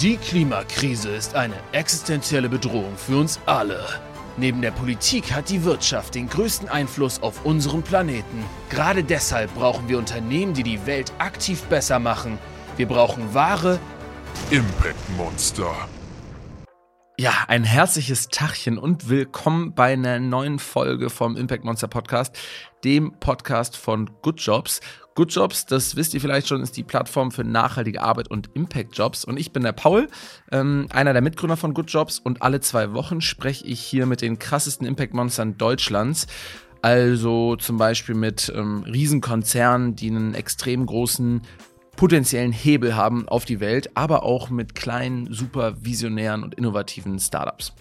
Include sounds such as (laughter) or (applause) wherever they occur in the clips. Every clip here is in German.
Die Klimakrise ist eine existenzielle Bedrohung für uns alle. Neben der Politik hat die Wirtschaft den größten Einfluss auf unseren Planeten. Gerade deshalb brauchen wir Unternehmen, die die Welt aktiv besser machen. Wir brauchen wahre Impact Monster. Ja, ein herzliches Tachchen und willkommen bei einer neuen Folge vom Impact Monster Podcast, dem Podcast von Good Jobs. Good Jobs, das wisst ihr vielleicht schon, ist die Plattform für nachhaltige Arbeit und Impact Jobs. Und ich bin der Paul, ähm, einer der Mitgründer von Good Jobs. Und alle zwei Wochen spreche ich hier mit den krassesten Impact Monstern Deutschlands. Also zum Beispiel mit ähm, Riesenkonzernen, die einen extrem großen potenziellen Hebel haben auf die Welt, aber auch mit kleinen, super visionären und innovativen Startups.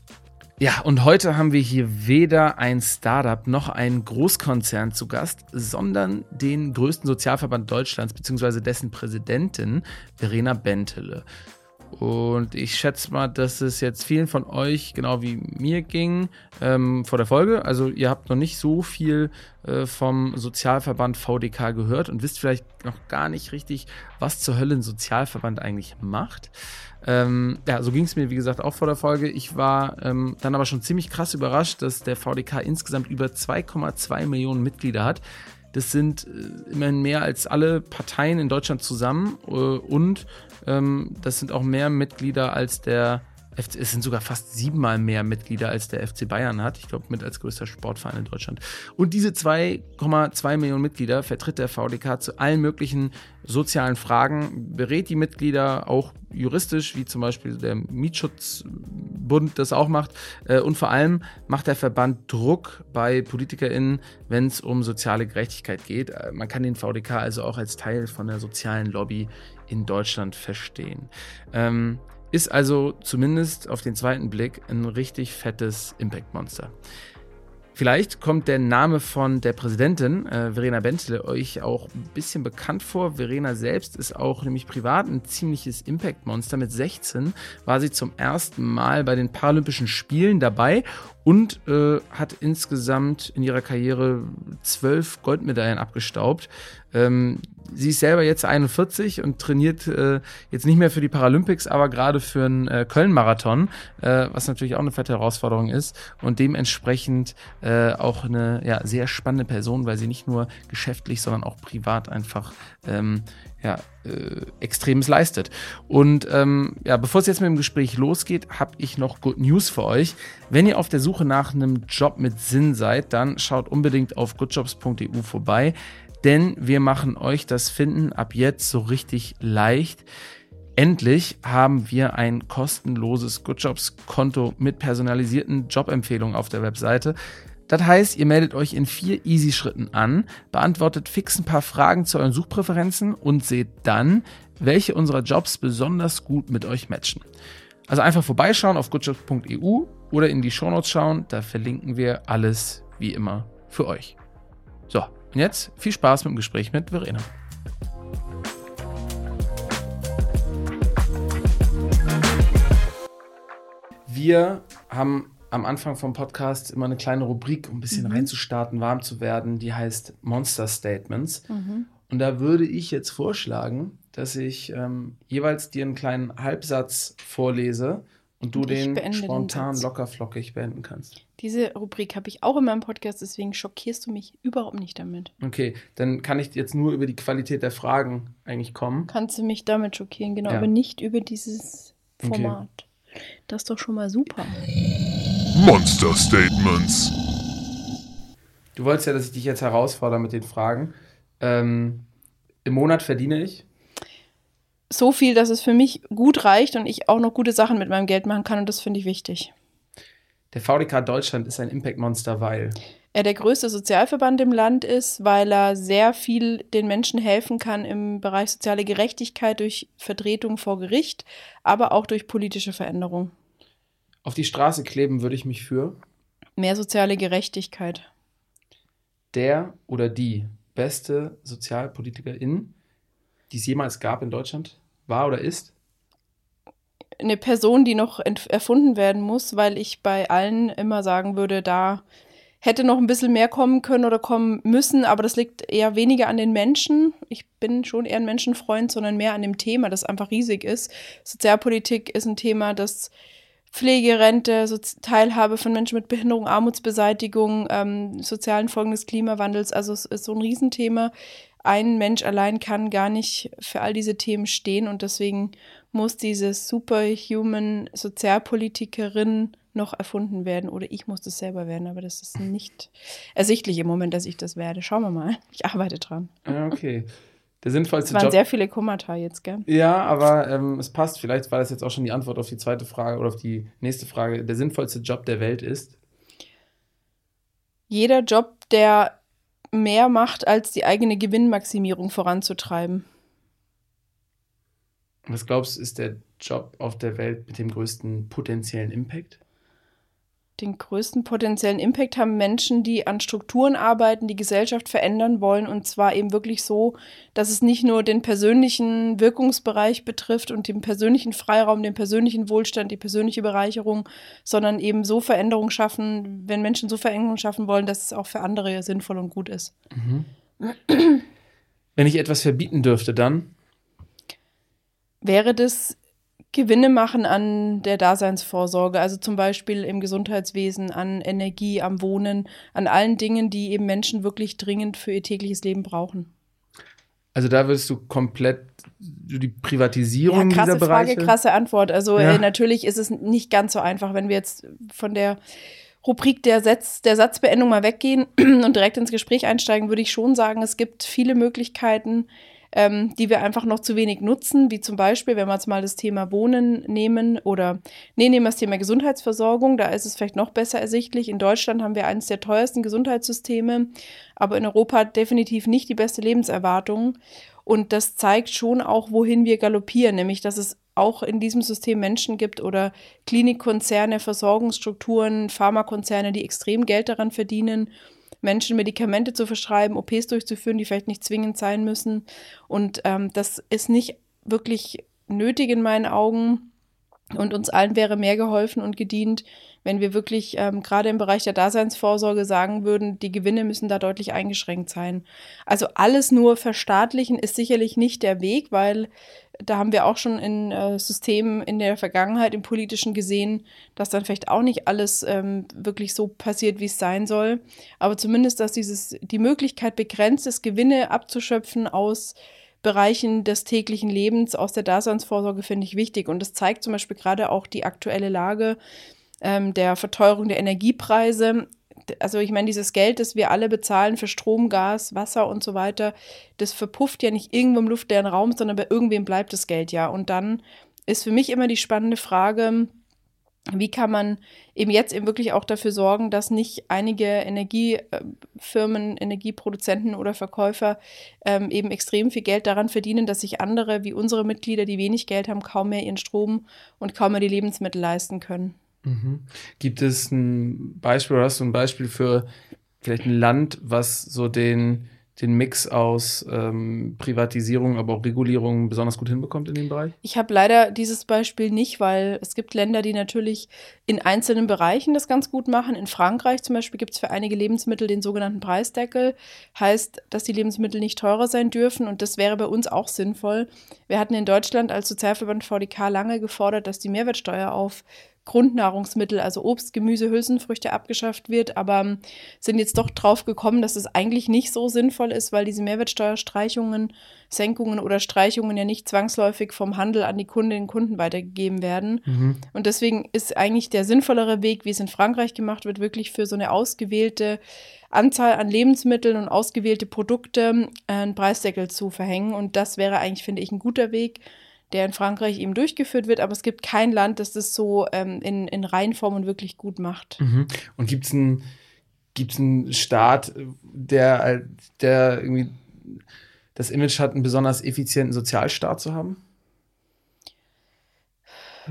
Ja, und heute haben wir hier weder ein Startup noch einen Großkonzern zu Gast, sondern den größten Sozialverband Deutschlands bzw. dessen Präsidentin Verena Bentele. Und ich schätze mal, dass es jetzt vielen von euch genau wie mir ging ähm, vor der Folge. Also ihr habt noch nicht so viel äh, vom Sozialverband VDK gehört und wisst vielleicht noch gar nicht richtig, was zur Hölle ein Sozialverband eigentlich macht. Ähm, ja, so ging es mir, wie gesagt, auch vor der Folge. Ich war ähm, dann aber schon ziemlich krass überrascht, dass der VDK insgesamt über 2,2 Millionen Mitglieder hat. Das sind äh, immerhin mehr als alle Parteien in Deutschland zusammen äh, und ähm, das sind auch mehr Mitglieder als der es sind sogar fast siebenmal mehr Mitglieder als der FC Bayern hat. Ich glaube, mit als größter Sportverein in Deutschland. Und diese 2,2 Millionen Mitglieder vertritt der VDK zu allen möglichen sozialen Fragen, berät die Mitglieder auch juristisch, wie zum Beispiel der Mietschutzbund das auch macht. Äh, und vor allem macht der Verband Druck bei PolitikerInnen, wenn es um soziale Gerechtigkeit geht. Äh, man kann den VDK also auch als Teil von der sozialen Lobby in Deutschland verstehen. Ähm, ist also zumindest auf den zweiten Blick ein richtig fettes Impact-Monster. Vielleicht kommt der Name von der Präsidentin, äh, Verena Bentle, euch auch ein bisschen bekannt vor. Verena selbst ist auch nämlich privat ein ziemliches Impact-Monster. Mit 16 war sie zum ersten Mal bei den Paralympischen Spielen dabei und äh, hat insgesamt in ihrer Karriere zwölf Goldmedaillen abgestaubt. Ähm, sie ist selber jetzt 41 und trainiert äh, jetzt nicht mehr für die Paralympics, aber gerade für einen äh, Köln-Marathon, äh, was natürlich auch eine fette Herausforderung ist und dementsprechend äh, auch eine ja, sehr spannende Person, weil sie nicht nur geschäftlich, sondern auch privat einfach ähm, ja, äh, Extremes leistet. Und ähm, ja, bevor es jetzt mit dem Gespräch losgeht, habe ich noch Good News für euch. Wenn ihr auf der Suche nach einem Job mit Sinn seid, dann schaut unbedingt auf goodjobs.eu vorbei denn wir machen euch das Finden ab jetzt so richtig leicht. Endlich haben wir ein kostenloses GoodJobs-Konto mit personalisierten Jobempfehlungen auf der Webseite. Das heißt, ihr meldet euch in vier Easy-Schritten an, beantwortet fix ein paar Fragen zu euren Suchpräferenzen und seht dann, welche unserer Jobs besonders gut mit euch matchen. Also einfach vorbeischauen auf goodjobs.eu oder in die Shownotes schauen, da verlinken wir alles wie immer für euch. So, und jetzt viel Spaß mit dem Gespräch mit Verena. Wir haben am Anfang vom Podcast immer eine kleine Rubrik, um ein bisschen mhm. reinzustarten, warm zu werden, die heißt Monster Statements. Mhm. Und da würde ich jetzt vorschlagen, dass ich ähm, jeweils dir einen kleinen Halbsatz vorlese und du und den spontan den lockerflockig beenden kannst. Diese Rubrik habe ich auch in meinem Podcast, deswegen schockierst du mich überhaupt nicht damit. Okay, dann kann ich jetzt nur über die Qualität der Fragen eigentlich kommen. Kannst du mich damit schockieren, genau, ja. aber nicht über dieses Format. Okay. Das ist doch schon mal super. Monster Statements. Du wolltest ja, dass ich dich jetzt herausfordere mit den Fragen. Ähm, Im Monat verdiene ich so viel, dass es für mich gut reicht und ich auch noch gute Sachen mit meinem Geld machen kann und das finde ich wichtig. Der VDK Deutschland ist ein Impact-Monster, weil er der größte Sozialverband im Land ist, weil er sehr viel den Menschen helfen kann im Bereich soziale Gerechtigkeit durch Vertretung vor Gericht, aber auch durch politische Veränderung. Auf die Straße kleben würde ich mich für mehr soziale Gerechtigkeit. Der oder die beste Sozialpolitikerin die es jemals gab in Deutschland? War oder ist? Eine Person, die noch erfunden werden muss, weil ich bei allen immer sagen würde, da hätte noch ein bisschen mehr kommen können oder kommen müssen, aber das liegt eher weniger an den Menschen. Ich bin schon eher ein Menschenfreund, sondern mehr an dem Thema, das einfach riesig ist. Sozialpolitik ist ein Thema, das Pflegerente, so Teilhabe von Menschen mit Behinderung, Armutsbeseitigung, ähm, sozialen Folgen des Klimawandels. Also es ist so ein Riesenthema. Ein Mensch allein kann gar nicht für all diese Themen stehen und deswegen muss diese superhuman Sozialpolitikerin noch erfunden werden oder ich muss das selber werden, aber das ist nicht ersichtlich im Moment, dass ich das werde. Schauen wir mal. Ich arbeite dran. Ah, okay. Der sinnvollste Es waren Job. sehr viele Kommata jetzt, gell? Ja, aber ähm, es passt. Vielleicht war das jetzt auch schon die Antwort auf die zweite Frage oder auf die nächste Frage. Der sinnvollste Job der Welt ist. Jeder Job, der mehr macht, als die eigene Gewinnmaximierung voranzutreiben. Was glaubst du, ist der Job auf der Welt mit dem größten potenziellen Impact? Den größten potenziellen Impact haben Menschen, die an Strukturen arbeiten, die Gesellschaft verändern wollen und zwar eben wirklich so, dass es nicht nur den persönlichen Wirkungsbereich betrifft und den persönlichen Freiraum, den persönlichen Wohlstand, die persönliche Bereicherung, sondern eben so Veränderungen schaffen, wenn Menschen so Veränderungen schaffen wollen, dass es auch für andere sinnvoll und gut ist. Wenn ich etwas verbieten dürfte, dann. wäre das Gewinne machen an der Daseinsvorsorge, also zum Beispiel im Gesundheitswesen, an Energie, am Wohnen, an allen Dingen, die eben Menschen wirklich dringend für ihr tägliches Leben brauchen. Also da würdest du komplett die Privatisierung Ja, krasse dieser Bereiche. Frage, krasse Antwort. Also Ja. äh, natürlich ist es nicht ganz so einfach, wenn wir jetzt von der Rubrik der, Satz, der Satzbeendung mal weggehen (clears throat) und direkt ins Gespräch einsteigen, würde ich schon sagen, es gibt viele Möglichkeiten, ähm, die wir einfach noch zu wenig nutzen, wie zum Beispiel, wenn wir jetzt mal das Thema Wohnen nehmen oder, nee, nehmen wir das Thema Gesundheitsversorgung, da ist es vielleicht noch besser ersichtlich. In Deutschland haben wir eines der teuersten Gesundheitssysteme, aber in Europa definitiv nicht die beste Lebenserwartung. Und das zeigt schon auch, wohin wir galoppieren, nämlich dass es auch in diesem System Menschen gibt oder Klinikkonzerne, Versorgungsstrukturen, Pharmakonzerne, die extrem Geld daran verdienen, Menschen Medikamente zu verschreiben, OPs durchzuführen, die vielleicht nicht zwingend sein müssen. Und ähm, das ist nicht wirklich nötig in meinen Augen. Und uns allen wäre mehr geholfen und gedient, wenn wir wirklich ähm, gerade im Bereich der Daseinsvorsorge sagen würden, die Gewinne müssen da deutlich eingeschränkt sein. Also alles nur verstaatlichen ist sicherlich nicht der Weg, weil da haben wir auch schon in äh, Systemen in der Vergangenheit im politischen gesehen, dass dann vielleicht auch nicht alles ähm, wirklich so passiert, wie es sein soll. Aber zumindest, dass dieses die Möglichkeit begrenzt ist, Gewinne abzuschöpfen aus Bereichen des täglichen Lebens, aus der Daseinsvorsorge, finde ich wichtig. Und das zeigt zum Beispiel gerade auch die aktuelle Lage ähm, der Verteuerung der Energiepreise. Also ich meine, dieses Geld, das wir alle bezahlen für Strom, Gas, Wasser und so weiter, das verpufft ja nicht irgendwo im luftleeren Raum, sondern bei irgendwem bleibt das Geld ja. Und dann ist für mich immer die spannende Frage, wie kann man eben jetzt eben wirklich auch dafür sorgen, dass nicht einige Energiefirmen, Energieproduzenten oder Verkäufer ähm, eben extrem viel Geld daran verdienen, dass sich andere wie unsere Mitglieder, die wenig Geld haben, kaum mehr ihren Strom und kaum mehr die Lebensmittel leisten können. Mhm. Gibt es ein Beispiel oder hast du ein Beispiel für vielleicht ein Land, was so den, den Mix aus ähm, Privatisierung, aber auch Regulierung besonders gut hinbekommt in dem Bereich? Ich habe leider dieses Beispiel nicht, weil es gibt Länder, die natürlich in einzelnen Bereichen das ganz gut machen. In Frankreich zum Beispiel gibt es für einige Lebensmittel den sogenannten Preisdeckel. Heißt, dass die Lebensmittel nicht teurer sein dürfen und das wäre bei uns auch sinnvoll. Wir hatten in Deutschland als Sozialverband VDK lange gefordert, dass die Mehrwertsteuer auf Grundnahrungsmittel, also Obst, Gemüse, Hülsenfrüchte abgeschafft wird, aber ähm, sind jetzt doch drauf gekommen, dass es eigentlich nicht so sinnvoll ist, weil diese Mehrwertsteuerstreichungen, Senkungen oder Streichungen ja nicht zwangsläufig vom Handel an die Kundinnen und Kunden weitergegeben werden. Und deswegen ist eigentlich der sinnvollere Weg, wie es in Frankreich gemacht wird, wirklich für so eine ausgewählte Anzahl an Lebensmitteln und ausgewählte Produkte äh, einen Preisdeckel zu verhängen. Und das wäre eigentlich, finde ich, ein guter Weg, der in Frankreich eben durchgeführt wird, aber es gibt kein Land, das das so ähm, in, in Reihenform und wirklich gut macht. Mhm. Und gibt es einen gibt's Staat, der, der irgendwie das Image hat, einen besonders effizienten Sozialstaat zu haben?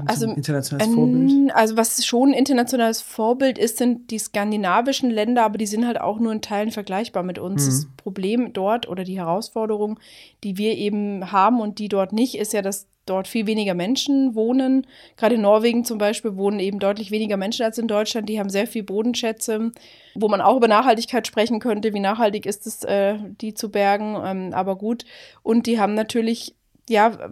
Also, ein internationales Vorbild? Also was schon ein internationales Vorbild ist, sind die skandinavischen Länder, aber die sind halt auch nur in Teilen vergleichbar mit uns. Mhm. Das Problem dort oder die Herausforderung, die wir eben haben und die dort nicht, ist ja, dass dort viel weniger Menschen wohnen. Gerade in Norwegen zum Beispiel wohnen eben deutlich weniger Menschen als in Deutschland. Die haben sehr viel Bodenschätze, wo man auch über Nachhaltigkeit sprechen könnte. Wie nachhaltig ist es, äh, die zu bergen? Ähm, aber gut. Und die haben natürlich, ja,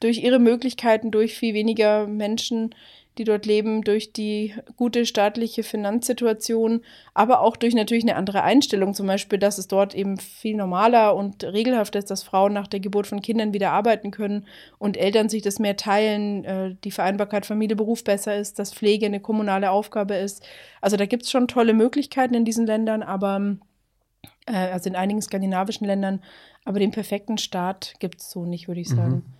durch ihre Möglichkeiten, durch viel weniger Menschen die dort leben, durch die gute staatliche Finanzsituation, aber auch durch natürlich eine andere Einstellung. Zum Beispiel, dass es dort eben viel normaler und regelhafter ist, dass Frauen nach der Geburt von Kindern wieder arbeiten können und Eltern sich das mehr teilen, äh, die Vereinbarkeit Familie-Beruf besser ist, dass Pflege eine kommunale Aufgabe ist. Also da gibt es schon tolle Möglichkeiten in diesen Ländern, aber äh, also in einigen skandinavischen Ländern, aber den perfekten Staat gibt es so nicht, würde ich sagen. Mhm.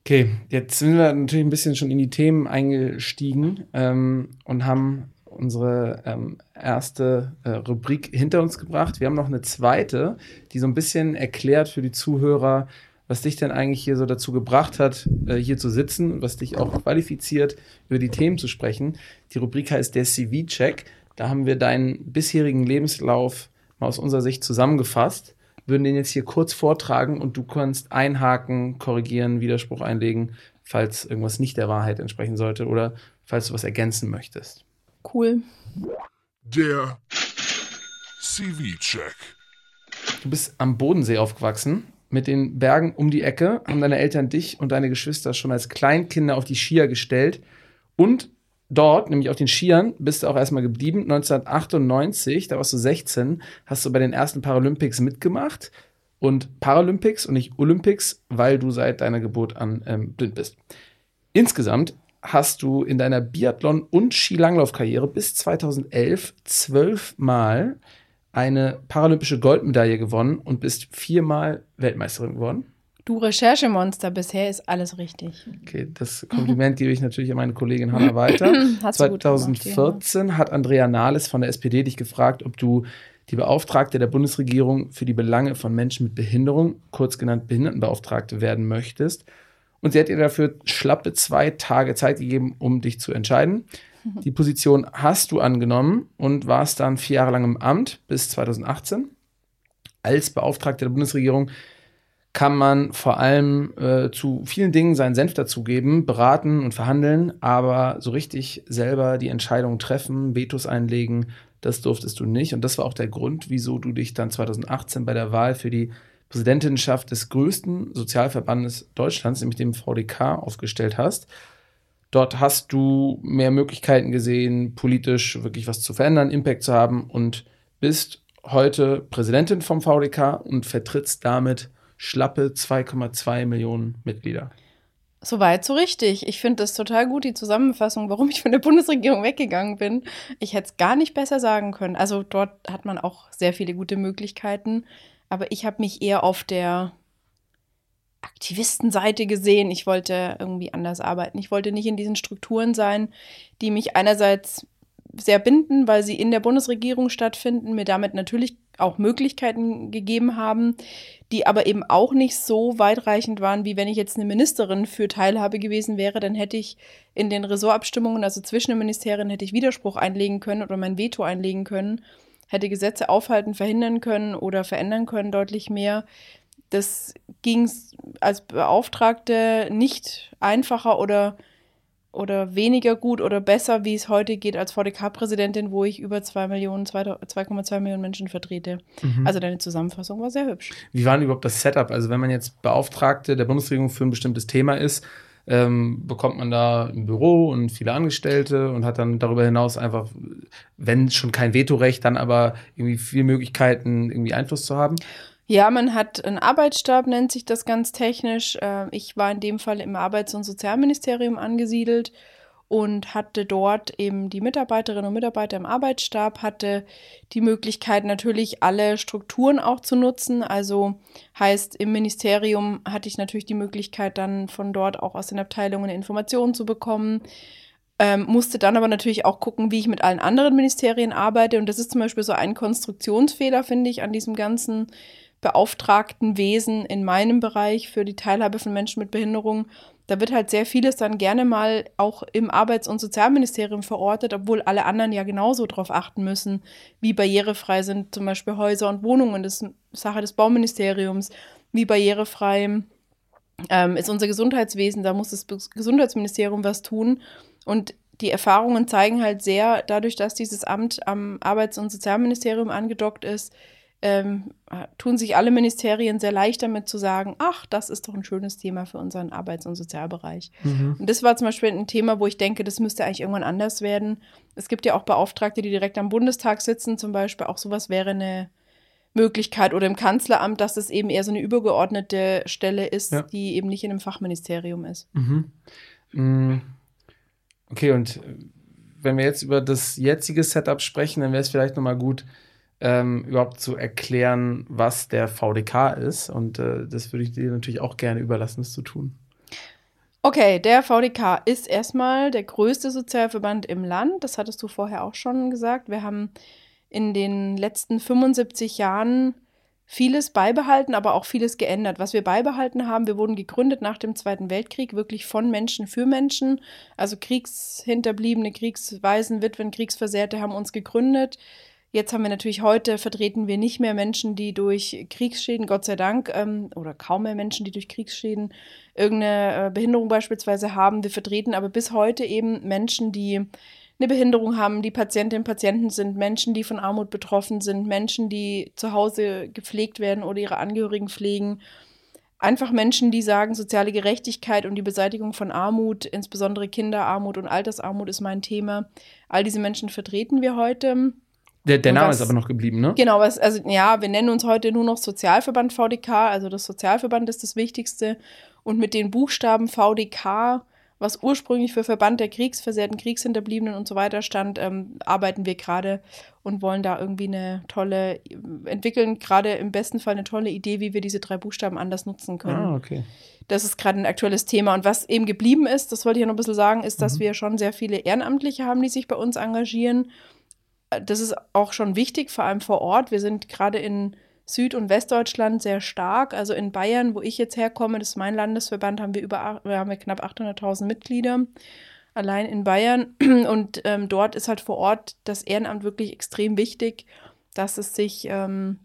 Okay, jetzt sind wir natürlich ein bisschen schon in die Themen eingestiegen ähm, und haben unsere ähm, erste äh, Rubrik hinter uns gebracht. Wir haben noch eine zweite, die so ein bisschen erklärt für die Zuhörer, was dich denn eigentlich hier so dazu gebracht hat, äh, hier zu sitzen und was dich auch qualifiziert, über die Themen zu sprechen. Die Rubrik heißt der CV-Check. Da haben wir deinen bisherigen Lebenslauf mal aus unserer Sicht zusammengefasst würden den jetzt hier kurz vortragen und du kannst einhaken, korrigieren, Widerspruch einlegen, falls irgendwas nicht der Wahrheit entsprechen sollte oder falls du was ergänzen möchtest. Cool. Der CV-Check. Du bist am Bodensee aufgewachsen. Mit den Bergen um die Ecke haben deine Eltern dich und deine Geschwister schon als Kleinkinder auf die Skier gestellt und dort, nämlich auf den Skiern, bist du auch erstmal geblieben. 1998, da warst du 16, hast du bei den ersten Paralympics mitgemacht. Und Paralympics und nicht Olympics, weil du seit deiner Geburt an ähm, blind bist. Insgesamt hast du in deiner Biathlon- und Skilanglaufkarriere bis 2011 zwölfmal eine paralympische Goldmedaille gewonnen und bist viermal Weltmeisterin geworden. Du Recherchemonster, bisher ist alles richtig. Okay, das Kompliment gebe ich natürlich an meine Kollegin Hanna weiter. (clears throat) 2014 gemacht, hat Andrea Nahles von der SPD dich gefragt, ob du die Beauftragte der Bundesregierung für die Belange von Menschen mit Behinderung, kurz genannt Behindertenbeauftragte, werden möchtest. Und sie hat dir dafür schlappe zwei Tage Zeit gegeben, um dich zu entscheiden. (laughs) Die Position hast du angenommen und warst dann vier Jahre lang im Amt bis 2018 als Beauftragte der Bundesregierung kann man vor allem äh, zu vielen Dingen seinen Senf dazugeben, beraten und verhandeln, aber so richtig selber die Entscheidung treffen, Vetos einlegen, das durftest du nicht. Und das war auch der Grund, wieso du dich dann 2018 bei der Wahl für die Präsidentinnenschaft des größten Sozialverbandes Deutschlands, nämlich dem VDK, aufgestellt hast. Dort hast du mehr Möglichkeiten gesehen, politisch wirklich was zu verändern, Impact zu haben und bist heute Präsidentin vom VDK und vertrittst damit schlappe 2,2 Millionen Mitglieder. Soweit, so richtig. Ich finde das total gut, die Zusammenfassung, warum ich von der Bundesregierung weggegangen bin. Ich hätte es gar nicht besser sagen können. Also dort hat man auch sehr viele gute Möglichkeiten. Aber ich habe mich eher auf der Aktivistenseite gesehen. Ich wollte irgendwie anders arbeiten. Ich wollte nicht in diesen Strukturen sein, die mich einerseits sehr binden, weil sie in der Bundesregierung stattfinden, mir damit natürlich auch Möglichkeiten gegeben haben, die aber eben auch nicht so weitreichend waren, wie wenn ich jetzt eine Ministerin für Teilhabe gewesen wäre, dann hätte ich in den Ressortabstimmungen, also zwischen den Ministerien, hätte ich Widerspruch einlegen können oder mein Veto einlegen können, hätte Gesetze aufhalten, verhindern können oder verändern können deutlich mehr. Das ging als Beauftragte nicht einfacher oder oder weniger gut oder besser, wie es heute geht als VDK-Präsidentin, wo ich über 2 Millionen, 2,2 Millionen Menschen vertrete. Mhm. Also deine Zusammenfassung war sehr hübsch. Wie war denn überhaupt das Setup? Also wenn man jetzt Beauftragte der Bundesregierung für ein bestimmtes Thema ist, ähm, bekommt man da ein Büro und viele Angestellte und hat dann darüber hinaus einfach, wenn schon kein Vetorecht, dann aber irgendwie viele Möglichkeiten, irgendwie Einfluss zu haben? Ja, man hat einen Arbeitsstab, nennt sich das ganz technisch. Ähm, ich war in dem Fall im Arbeits- und Sozialministerium angesiedelt und hatte dort eben die Mitarbeiterinnen und Mitarbeiter im Arbeitsstab, hatte die Möglichkeit natürlich alle Strukturen auch zu nutzen. Also heißt, im Ministerium hatte ich natürlich die Möglichkeit dann von dort auch aus den Abteilungen Informationen zu bekommen. Ähm, musste dann aber natürlich auch gucken, wie ich mit allen anderen Ministerien arbeite. Und das ist zum Beispiel so ein Konstruktionsfehler, finde ich, an diesem ganzen beauftragten Wesen in meinem Bereich für die Teilhabe von Menschen mit Behinderung. Da wird halt sehr vieles dann gerne mal auch im Arbeits- und Sozialministerium verortet, obwohl alle anderen ja genauso darauf achten müssen, wie barrierefrei sind zum Beispiel Häuser und Wohnungen. Das ist Sache des Bauministeriums. Wie barrierefrei ähm, ist unser Gesundheitswesen, da muss das Gesundheitsministerium was tun. Und die Erfahrungen zeigen halt sehr, dadurch, dass dieses Amt am Arbeits- und Sozialministerium angedockt ist, ähm, tun sich alle Ministerien sehr leicht damit zu sagen, ach, das ist doch ein schönes Thema für unseren Arbeits- und Sozialbereich. Mhm. Und das war zum Beispiel ein Thema, wo ich denke, das müsste eigentlich irgendwann anders werden. Es gibt ja auch Beauftragte, die direkt am Bundestag sitzen, zum Beispiel. Auch sowas wäre eine Möglichkeit oder im Kanzleramt, dass es eben eher so eine übergeordnete Stelle ist, ja. die eben nicht in einem Fachministerium ist. Mhm. Mm. Okay, und wenn wir jetzt über das jetzige Setup sprechen, dann wäre es vielleicht nochmal gut, ähm, überhaupt zu erklären, was der VDK ist. Und äh, das würde ich dir natürlich auch gerne überlassen, das zu tun. Okay, der VDK ist erstmal der größte Sozialverband im Land. Das hattest du vorher auch schon gesagt. Wir haben in den letzten 75 Jahren vieles beibehalten, aber auch vieles geändert. Was wir beibehalten haben, wir wurden gegründet nach dem Zweiten Weltkrieg, wirklich von Menschen für Menschen. Also Kriegshinterbliebene, Kriegsweisen, Witwen, Kriegsversehrte haben uns gegründet. Jetzt haben wir natürlich heute, vertreten wir nicht mehr Menschen, die durch Kriegsschäden, Gott sei Dank, ähm, oder kaum mehr Menschen, die durch Kriegsschäden irgendeine äh, Behinderung beispielsweise haben. Wir vertreten aber bis heute eben Menschen, die eine Behinderung haben, die Patientinnen und Patienten sind, Menschen, die von Armut betroffen sind, Menschen, die zu Hause gepflegt werden oder ihre Angehörigen pflegen. Einfach Menschen, die sagen, soziale Gerechtigkeit und die Beseitigung von Armut, insbesondere Kinderarmut und Altersarmut ist mein Thema. All diese Menschen vertreten wir heute. Der, der Name was, ist aber noch geblieben, ne? Genau, was, also ja, wir nennen uns heute nur noch Sozialverband VDK, also das Sozialverband ist das Wichtigste. Und mit den Buchstaben VDK was ursprünglich für Verband der Kriegsversehrten, Kriegshinterbliebenen und so weiter stand, ähm, arbeiten wir gerade und wollen da irgendwie eine tolle, entwickeln gerade im besten Fall eine tolle Idee, wie wir diese drei Buchstaben anders nutzen können. Ah, okay. Das ist gerade ein aktuelles Thema. Und was eben geblieben ist, das wollte ich ja noch ein bisschen sagen, ist, dass mhm. wir schon sehr viele Ehrenamtliche haben, die sich bei uns engagieren. Das ist auch schon wichtig, vor allem vor Ort. Wir sind gerade in Süd- und Westdeutschland sehr stark. Also in Bayern, wo ich jetzt herkomme, das ist mein Landesverband, haben wir über haben wir knapp 800.000 Mitglieder allein in Bayern. (clears throat) Und ähm, dort ist halt vor Ort das Ehrenamt wirklich extrem wichtig, dass es sich ähm,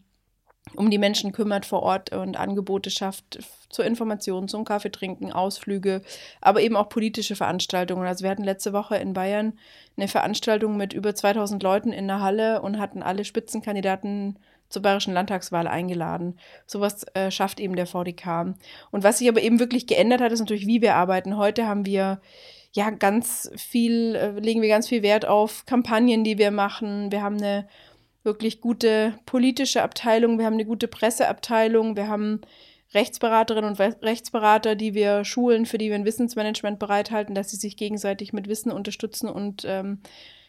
um die Menschen kümmert vor Ort und Angebote schafft zur Information, zum Kaffeetrinken, Ausflüge, aber eben auch politische Veranstaltungen. Also wir hatten letzte Woche in Bayern eine Veranstaltung mit über 2000 Leuten in der Halle und hatten alle Spitzenkandidaten zur bayerischen Landtagswahl eingeladen. Sowas äh, schafft eben der VDK. Und was sich aber eben wirklich geändert hat, ist natürlich, wie wir arbeiten. Heute haben wir ja ganz viel, äh, legen wir ganz viel Wert auf Kampagnen, die wir machen. Wir haben eine wirklich gute politische Abteilung, wir haben eine gute Presseabteilung, wir haben Rechtsberaterinnen und Rechtsberater, die wir schulen, für die wir ein Wissensmanagement bereithalten, dass sie sich gegenseitig mit Wissen unterstützen und ähm,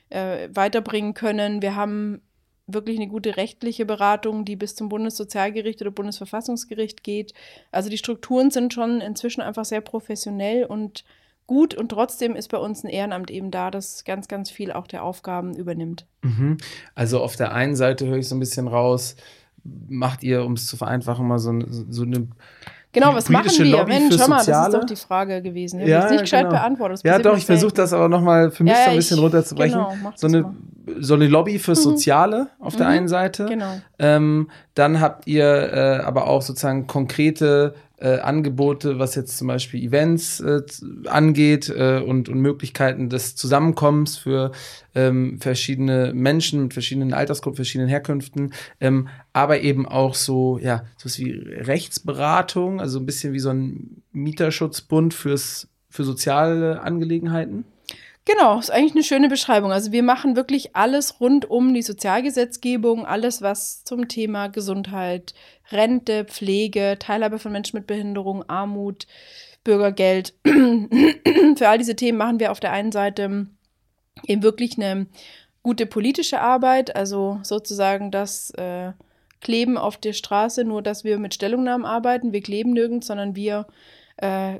äh, weiterbringen können. Wir haben wirklich eine gute rechtliche Beratung, die bis zum Bundessozialgericht oder Bundesverfassungsgericht geht. Also die Strukturen sind schon inzwischen einfach sehr professionell und gut und trotzdem ist bei uns ein Ehrenamt eben da, das ganz, ganz viel auch der Aufgaben übernimmt. Mhm. Also auf der einen Seite höre ich so ein bisschen raus, macht ihr, um es zu vereinfachen, mal so, so eine Genau, was machen wir? Lobby Mensch, schau mal, das ist doch die Frage gewesen. Ich ja, habe nicht gescheit genau. beantwortet. Ja, doch, ich versuche das aber nochmal für mich ja, so ein bisschen ich, runterzubrechen. Genau, so, eine, so eine Lobby fürs mhm. Soziale auf mhm. der einen Seite. Genau. Ähm, dann habt ihr äh, aber auch sozusagen konkrete äh, Angebote, was jetzt zum Beispiel Events äh, angeht äh, und, und Möglichkeiten des Zusammenkommens für ähm, verschiedene Menschen mit verschiedenen Altersgruppen, verschiedenen Herkünften, ähm, aber eben auch so, ja, sowas wie Rechtsberatung, also ein bisschen wie so ein Mieterschutzbund fürs, für soziale Angelegenheiten. Genau, ist eigentlich eine schöne Beschreibung. Also wir machen wirklich alles rund um die Sozialgesetzgebung, alles was zum Thema Gesundheit, Rente, Pflege, Teilhabe von Menschen mit Behinderung, Armut, Bürgergeld. (clears throat) Für all diese Themen machen wir auf der einen Seite eben wirklich eine gute politische Arbeit, also sozusagen das äh, Kleben auf der Straße, nur dass wir mit Stellungnahmen arbeiten. Wir kleben nirgends, sondern wir äh,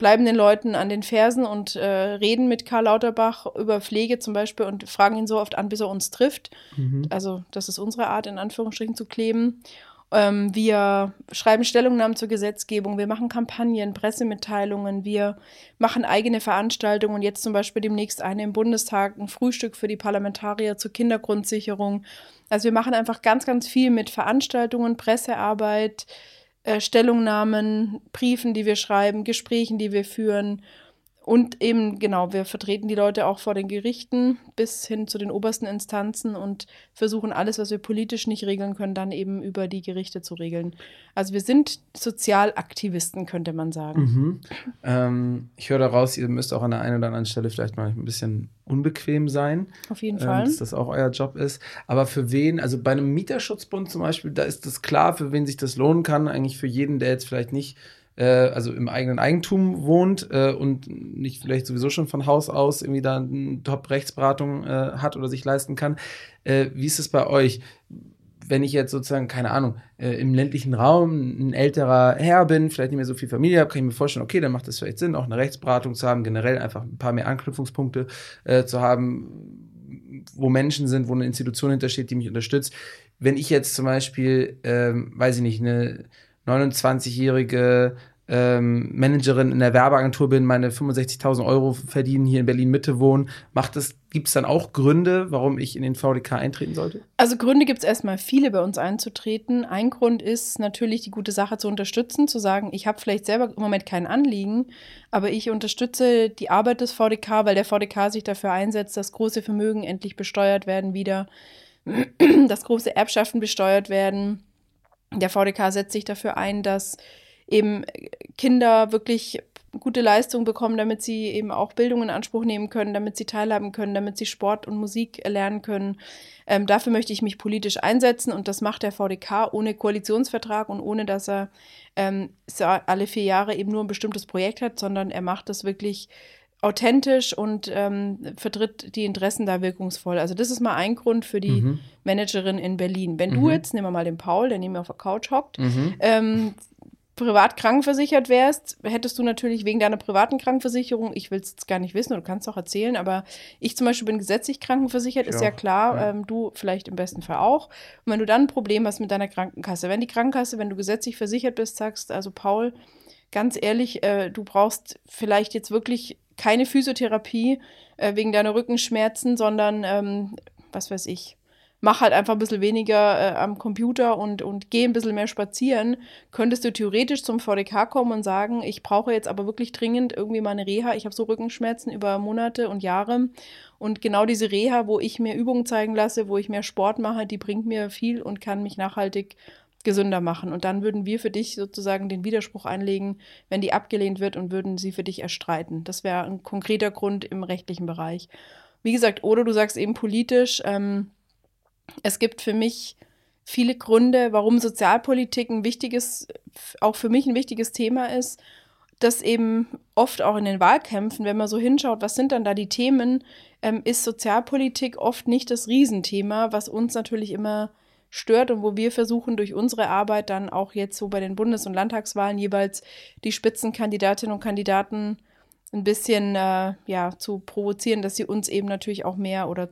bleiben den Leuten an den Fersen und äh, reden mit Karl Lauterbach über Pflege zum Beispiel und fragen ihn so oft an, bis er uns trifft. Mhm. Also das ist unsere Art, in Anführungsstrichen zu kleben. Ähm, wir schreiben Stellungnahmen zur Gesetzgebung, wir machen Kampagnen, Pressemitteilungen, wir machen eigene Veranstaltungen. Jetzt zum Beispiel demnächst eine im Bundestag, ein Frühstück für die Parlamentarier zur Kindergrundsicherung. Also wir machen einfach ganz, ganz viel mit Veranstaltungen, Pressearbeit, äh, Stellungnahmen, Briefen, die wir schreiben, Gesprächen, die wir führen und eben, genau, wir vertreten die Leute auch vor den Gerichten bis hin zu den obersten Instanzen und versuchen alles, was wir politisch nicht regeln können, dann eben über die Gerichte zu regeln. Also wir sind Sozialaktivisten, könnte man sagen. Mhm. Ähm, ich höre daraus, ihr müsst auch an der einen oder anderen Stelle vielleicht mal ein bisschen unbequem sein. Auf jeden ähm, Fall. Dass das auch euer Job ist. Aber für wen, also bei einem Mieterschutzbund zum Beispiel, da ist das klar, für wen sich das lohnen kann. Eigentlich für jeden, der jetzt vielleicht nicht äh, also im eigenen Eigentum wohnt äh, und nicht vielleicht sowieso schon von Haus aus irgendwie da eine Top-Rechtsberatung äh, hat oder sich leisten kann. Äh, wie ist es bei euch? Wenn ich jetzt sozusagen, keine Ahnung, äh, im ländlichen Raum ein älterer Herr bin, vielleicht nicht mehr so viel Familie habe, kann ich mir vorstellen, okay, dann macht es vielleicht Sinn, auch eine Rechtsberatung zu haben, generell einfach ein paar mehr Anknüpfungspunkte äh, zu haben, wo Menschen sind, wo eine Institution hintersteht, die mich unterstützt. Wenn ich jetzt zum Beispiel, ähm, weiß ich nicht, eine 29-jährige ähm, Managerin in der Werbeagentur bin, meine 65.000 Euro verdienen, hier in Berlin-Mitte wohnen, macht es, gibt es dann auch Gründe, warum ich in den VDK eintreten sollte? Also Gründe gibt es erstmal viele bei uns einzutreten. Ein Grund ist natürlich die gute Sache zu unterstützen, zu sagen, ich habe vielleicht selber im Moment kein Anliegen, aber ich unterstütze die Arbeit des VDK, weil der VDK sich dafür einsetzt, dass große Vermögen endlich besteuert werden wieder, (clears throat) dass große Erbschaften besteuert werden. Der VDK setzt sich dafür ein, dass eben Kinder wirklich gute Leistungen bekommen, damit sie eben auch Bildung in Anspruch nehmen können, damit sie teilhaben können, damit sie Sport und Musik erlernen können. Ähm, dafür möchte ich mich politisch einsetzen und das macht der VDK ohne Koalitionsvertrag und ohne, dass er ähm, alle vier Jahre eben nur ein bestimmtes Projekt hat, sondern er macht das wirklich authentisch und ähm, vertritt die Interessen da wirkungsvoll. Also das ist mal ein Grund für die mhm. Managerin in Berlin. Wenn mhm. du jetzt, nehmen wir mal den Paul, der neben mir auf der Couch hockt, mhm. ähm, privat krankenversichert wärst, hättest du natürlich wegen deiner privaten Krankenversicherung, ich will es jetzt gar nicht wissen, du kannst auch erzählen, aber ich zum Beispiel bin gesetzlich krankenversichert, ja, ist ja klar, ja. Ähm, du vielleicht im besten Fall auch. Und wenn du dann ein Problem hast mit deiner Krankenkasse, wenn die Krankenkasse, wenn du gesetzlich versichert bist, sagst, also Paul, ganz ehrlich, äh, du brauchst vielleicht jetzt wirklich keine Physiotherapie äh, wegen deiner Rückenschmerzen, sondern ähm, was weiß ich, mach halt einfach ein bisschen weniger äh, am Computer und, und geh ein bisschen mehr spazieren, könntest du theoretisch zum VDK kommen und sagen, ich brauche jetzt aber wirklich dringend irgendwie mal eine Reha. Ich habe so Rückenschmerzen über Monate und Jahre. Und genau diese Reha, wo ich mir Übungen zeigen lasse, wo ich mehr Sport mache, die bringt mir viel und kann mich nachhaltig gesünder machen. Und dann würden wir für dich sozusagen den Widerspruch einlegen, wenn die abgelehnt wird und würden sie für dich erstreiten. Das wäre ein konkreter Grund im rechtlichen Bereich. Wie gesagt, oder du sagst eben politisch, ähm, es gibt für mich viele Gründe, warum Sozialpolitik ein wichtiges, auch für mich ein wichtiges Thema ist, dass eben oft auch in den Wahlkämpfen, wenn man so hinschaut, was sind dann da die Themen, ähm, ist Sozialpolitik oft nicht das Riesenthema, was uns natürlich immer stört und wo wir versuchen, durch unsere Arbeit dann auch jetzt so bei den Bundes- und Landtagswahlen jeweils die Spitzenkandidatinnen und Kandidaten ein bisschen äh, ja, zu provozieren, dass sie uns eben natürlich auch mehr oder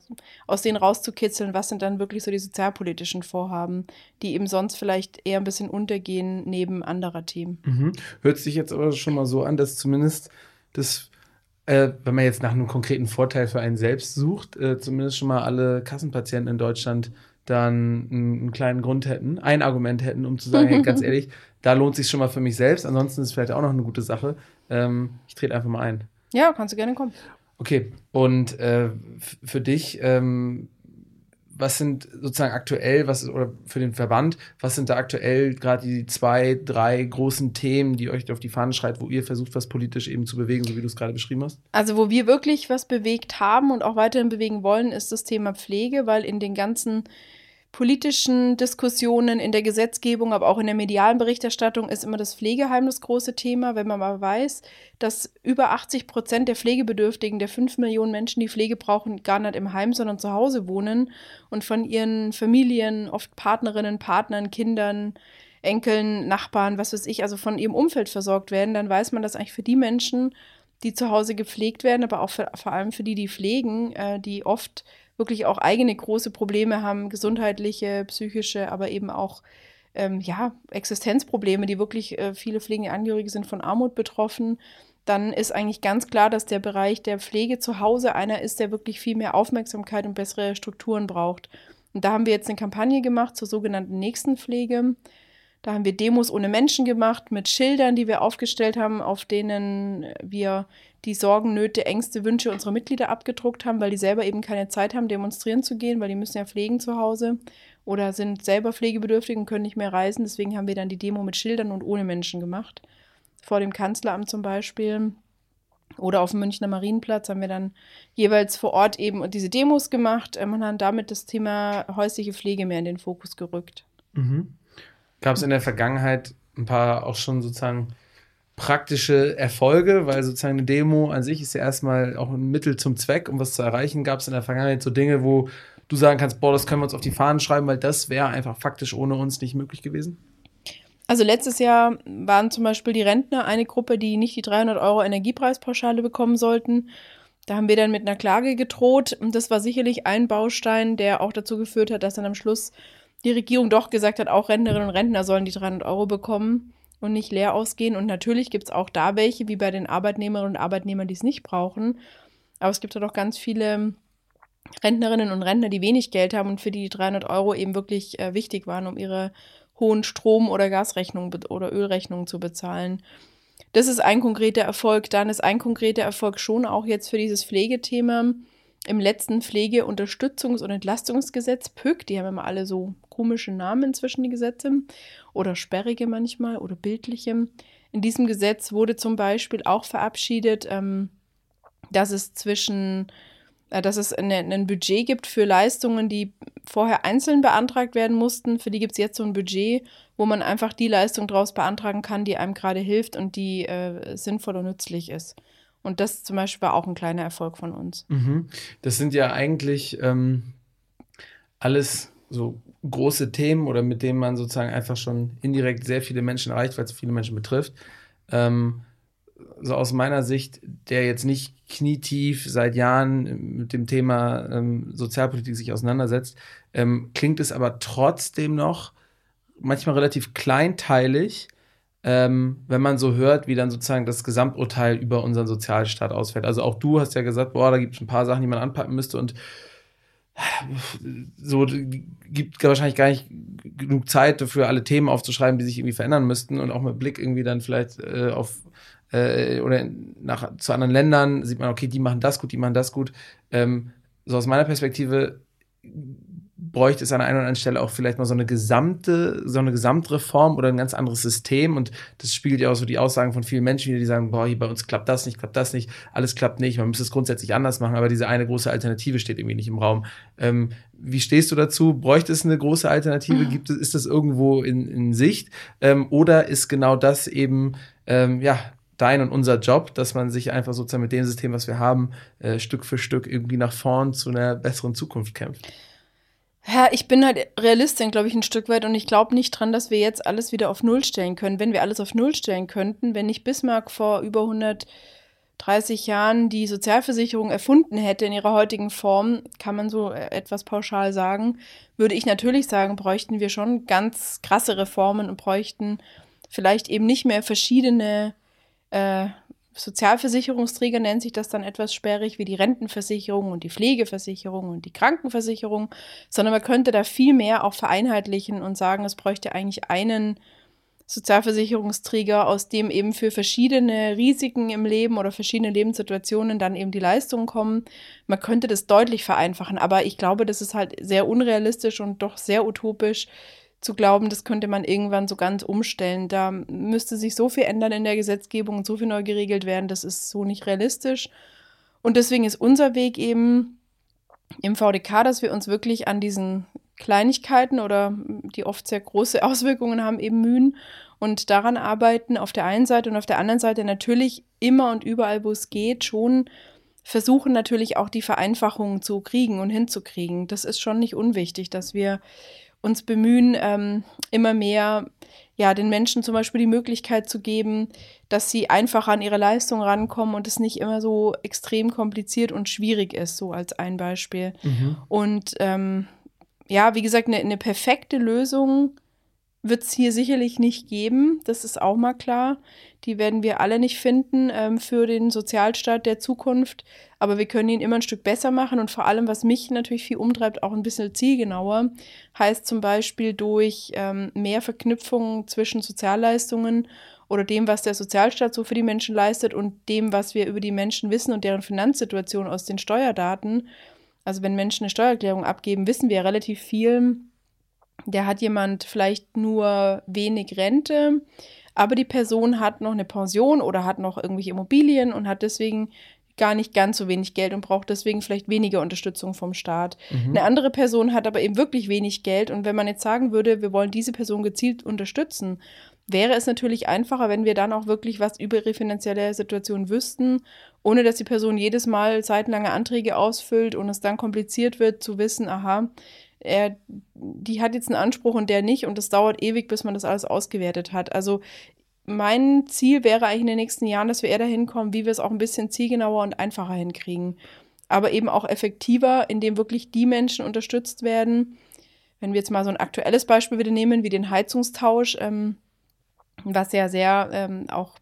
aus denen rauszukitzeln, was sind dann wirklich so die sozialpolitischen Vorhaben, die eben sonst vielleicht eher ein bisschen untergehen neben anderer Themen. Mhm. Hört sich jetzt aber schon mal so an, dass zumindest das, äh, wenn man jetzt nach einem konkreten Vorteil für einen selbst sucht, äh, zumindest schon mal alle Kassenpatienten in Deutschland dann einen kleinen Grund hätten, ein Argument hätten, um zu sagen, hey, (laughs) ganz ehrlich, da lohnt sich schon mal für mich selbst. Ansonsten ist es vielleicht auch noch eine gute Sache. Ähm, ich trete einfach mal ein. Ja, kannst du gerne kommen. Okay, und äh, für dich, ähm, was sind sozusagen aktuell, was oder für den Verband, was sind da aktuell gerade die zwei, drei großen Themen, die euch auf die Fahne schreit, wo ihr versucht, was politisch eben zu bewegen, so wie du es gerade beschrieben hast? Also, wo wir wirklich was bewegt haben und auch weiterhin bewegen wollen, ist das Thema Pflege, weil in den ganzen politischen Diskussionen, in der Gesetzgebung, aber auch in der medialen Berichterstattung ist immer das Pflegeheim das große Thema. Wenn man mal weiß, dass über 80 Prozent der Pflegebedürftigen, der 5 Millionen Menschen, die Pflege brauchen, gar nicht im Heim, sondern zu Hause wohnen und von ihren Familien, oft Partnerinnen, Partnern, Kindern, Enkeln, Nachbarn, was weiß ich, also von ihrem Umfeld versorgt werden, dann weiß man, dass eigentlich für die Menschen, die zu Hause gepflegt werden, aber auch für, vor allem für die, die pflegen, äh, die oft wirklich auch eigene große Probleme haben, gesundheitliche, psychische, aber eben auch ähm, ja, Existenzprobleme, die wirklich äh, viele pflegende Angehörige sind von Armut betroffen, dann ist eigentlich ganz klar, dass der Bereich der Pflege zu Hause einer ist, der wirklich viel mehr Aufmerksamkeit und bessere Strukturen braucht. Und da haben wir jetzt eine Kampagne gemacht zur sogenannten Nächstenpflege. Da haben wir Demos ohne Menschen gemacht mit Schildern, die wir aufgestellt haben, auf denen wir die Sorgen, Nöte, Ängste, Wünsche unserer Mitglieder abgedruckt haben, weil die selber eben keine Zeit haben, demonstrieren zu gehen, weil die müssen ja pflegen zu Hause oder sind selber pflegebedürftig und können nicht mehr reisen. Deswegen haben wir dann die Demo mit Schildern und ohne Menschen gemacht. Vor dem Kanzleramt zum Beispiel. Oder auf dem Münchner Marienplatz haben wir dann jeweils vor Ort eben diese Demos gemacht und ähm, haben damit das Thema häusliche Pflege mehr in den Fokus gerückt. Mhm. Gab es in der Vergangenheit ein paar auch schon sozusagen praktische Erfolge, weil sozusagen eine Demo an sich ist ja erstmal auch ein Mittel zum Zweck, um was zu erreichen. Gab es in der Vergangenheit so Dinge, wo du sagen kannst, boah, das können wir uns auf die Fahnen schreiben, weil das wäre einfach faktisch ohne uns nicht möglich gewesen? Also letztes Jahr waren zum Beispiel die Rentner eine Gruppe, die nicht die 300 Euro Energiepreispauschale bekommen sollten. Da haben wir dann mit einer Klage gedroht und das war sicherlich ein Baustein, der auch dazu geführt hat, dass dann am Schluss die Regierung doch gesagt hat, auch Rentnerinnen und Rentner sollen die 300 Euro bekommen und nicht leer ausgehen. Und natürlich gibt es auch da welche, wie bei den Arbeitnehmerinnen und Arbeitnehmern, die es nicht brauchen. Aber es gibt ja doch ganz viele Rentnerinnen und Rentner, die wenig Geld haben und für die 300 Euro eben wirklich äh, wichtig waren, um ihre hohen Strom- oder Gasrechnungen oder Ölrechnungen zu bezahlen. Das ist ein konkreter Erfolg. Dann ist ein konkreter Erfolg schon auch jetzt für dieses Pflegethema im letzten Pflegeunterstützungs- und Entlastungsgesetz, PÜG, die haben immer alle so komische Namen zwischen die Gesetze oder sperrige manchmal oder bildliche. In diesem Gesetz wurde zum Beispiel auch verabschiedet, ähm, dass es zwischen äh, dass es ein Budget gibt für Leistungen, die vorher einzeln beantragt werden mussten. Für die gibt es jetzt so ein Budget, wo man einfach die Leistung daraus beantragen kann, die einem gerade hilft und die äh, sinnvoll und nützlich ist. Und das zum Beispiel war auch ein kleiner Erfolg von uns. Mhm. Das sind ja eigentlich ähm, alles so große Themen oder mit denen man sozusagen einfach schon indirekt sehr viele Menschen erreicht, weil es viele Menschen betrifft. Ähm, so aus meiner Sicht, der jetzt nicht knietief seit Jahren mit dem Thema ähm, Sozialpolitik sich auseinandersetzt, ähm, klingt es aber trotzdem noch manchmal relativ kleinteilig, ähm, wenn man so hört, wie dann sozusagen das Gesamturteil über unseren Sozialstaat ausfällt. Also auch du hast ja gesagt, boah, da gibt es ein paar Sachen, die man anpacken müsste und so gibt wahrscheinlich gar nicht genug Zeit dafür, alle Themen aufzuschreiben, die sich irgendwie verändern müssten und auch mit Blick irgendwie dann vielleicht äh, auf äh, oder nach, zu anderen Ländern sieht man, okay, die machen das gut, die machen das gut. Ähm, so aus meiner Perspektive bräuchte es an einer oder anderen Stelle auch vielleicht mal so eine gesamte, so eine Gesamtreform oder ein ganz anderes System. Und das spiegelt ja auch so die Aussagen von vielen Menschen die sagen, boah, hier bei uns klappt das nicht, klappt das nicht, alles klappt nicht, man müsste es grundsätzlich anders machen, aber diese eine große Alternative steht irgendwie nicht im Raum. Ähm, wie stehst du dazu? Bräuchte es eine große Alternative? Gibt es, ist das irgendwo in, in Sicht? Ähm, oder ist genau das eben, ähm, ja, dein und unser Job, dass man sich einfach sozusagen mit dem System, was wir haben, äh, Stück für Stück irgendwie nach vorn zu einer besseren Zukunft kämpft. Ja, ich bin halt Realistin, glaube ich, ein Stück weit und ich glaube nicht dran, dass wir jetzt alles wieder auf Null stellen können. Wenn wir alles auf Null stellen könnten, wenn nicht Bismarck vor über 130 Jahren die Sozialversicherung erfunden hätte in ihrer heutigen Form, kann man so äh, etwas pauschal sagen, würde ich natürlich sagen, bräuchten wir schon ganz krasse Reformen und bräuchten vielleicht eben nicht mehr verschiedene äh, Sozialversicherungsträger nennt sich das dann etwas sperrig, wie die Rentenversicherung und die Pflegeversicherung und die Krankenversicherung, sondern man könnte da viel mehr auch vereinheitlichen und sagen, es bräuchte eigentlich einen Sozialversicherungsträger, aus dem eben für verschiedene Risiken im Leben oder verschiedene Lebenssituationen dann eben die Leistungen kommen. Man könnte das deutlich vereinfachen, aber ich glaube, das ist halt sehr unrealistisch und doch sehr utopisch, zu glauben, das könnte man irgendwann so ganz umstellen. Da müsste sich so viel ändern in der Gesetzgebung und so viel neu geregelt werden, das ist so nicht realistisch. Und deswegen ist unser Weg eben im VDK, dass wir uns wirklich an diesen Kleinigkeiten oder die oft sehr große (laughs) Auswirkungen haben, eben mühen und daran arbeiten, auf der einen Seite und auf der anderen Seite natürlich immer und überall, wo es geht, schon versuchen natürlich auch die Vereinfachungen zu kriegen und hinzukriegen. Das ist schon nicht unwichtig, dass wir uns bemühen, ähm, immer mehr ja, den Menschen zum Beispiel die Möglichkeit zu geben, dass sie einfach an ihre Leistung rankommen und es nicht immer so extrem kompliziert und schwierig ist, so als ein Beispiel. Mhm. Und ähm, ja, wie gesagt, eine, eine perfekte Lösung wird es hier sicherlich nicht geben, das ist auch mal klar. Die werden wir alle nicht finden ähm, für den Sozialstaat der Zukunft. Aber wir können ihn immer ein Stück besser machen und vor allem, was mich natürlich viel umtreibt, auch ein bisschen zielgenauer, heißt zum Beispiel durch ähm, mehr Verknüpfungen zwischen Sozialleistungen oder dem, was der Sozialstaat so für die Menschen leistet und dem, was wir über die Menschen wissen und deren Finanzsituation aus den Steuerdaten. Also wenn Menschen eine Steuererklärung abgeben, wissen wir relativ viel. Der hat jemand vielleicht nur wenig Rente, aber die Person hat noch eine Pension oder hat noch irgendwelche Immobilien und hat deswegen gar nicht ganz so wenig Geld und braucht deswegen vielleicht weniger Unterstützung vom Staat. Mhm. Eine andere Person hat aber eben wirklich wenig Geld und wenn man jetzt sagen würde, wir wollen diese Person gezielt unterstützen, wäre es natürlich einfacher, wenn wir dann auch wirklich was über ihre finanzielle Situation wüssten, ohne dass die Person jedes Mal seitenlange Anträge ausfüllt und es dann kompliziert wird zu wissen, aha, er, die hat jetzt einen Anspruch und der nicht und es dauert ewig, bis man das alles ausgewertet hat. Also mein Ziel wäre eigentlich in den nächsten Jahren, dass wir eher dahin kommen, wie wir es auch ein bisschen zielgenauer und einfacher hinkriegen. Aber eben auch effektiver, indem wirklich die Menschen unterstützt werden. Wenn wir jetzt mal so ein aktuelles Beispiel wieder nehmen, wie den Heizungstausch, ähm, was ja sehr ähm, auch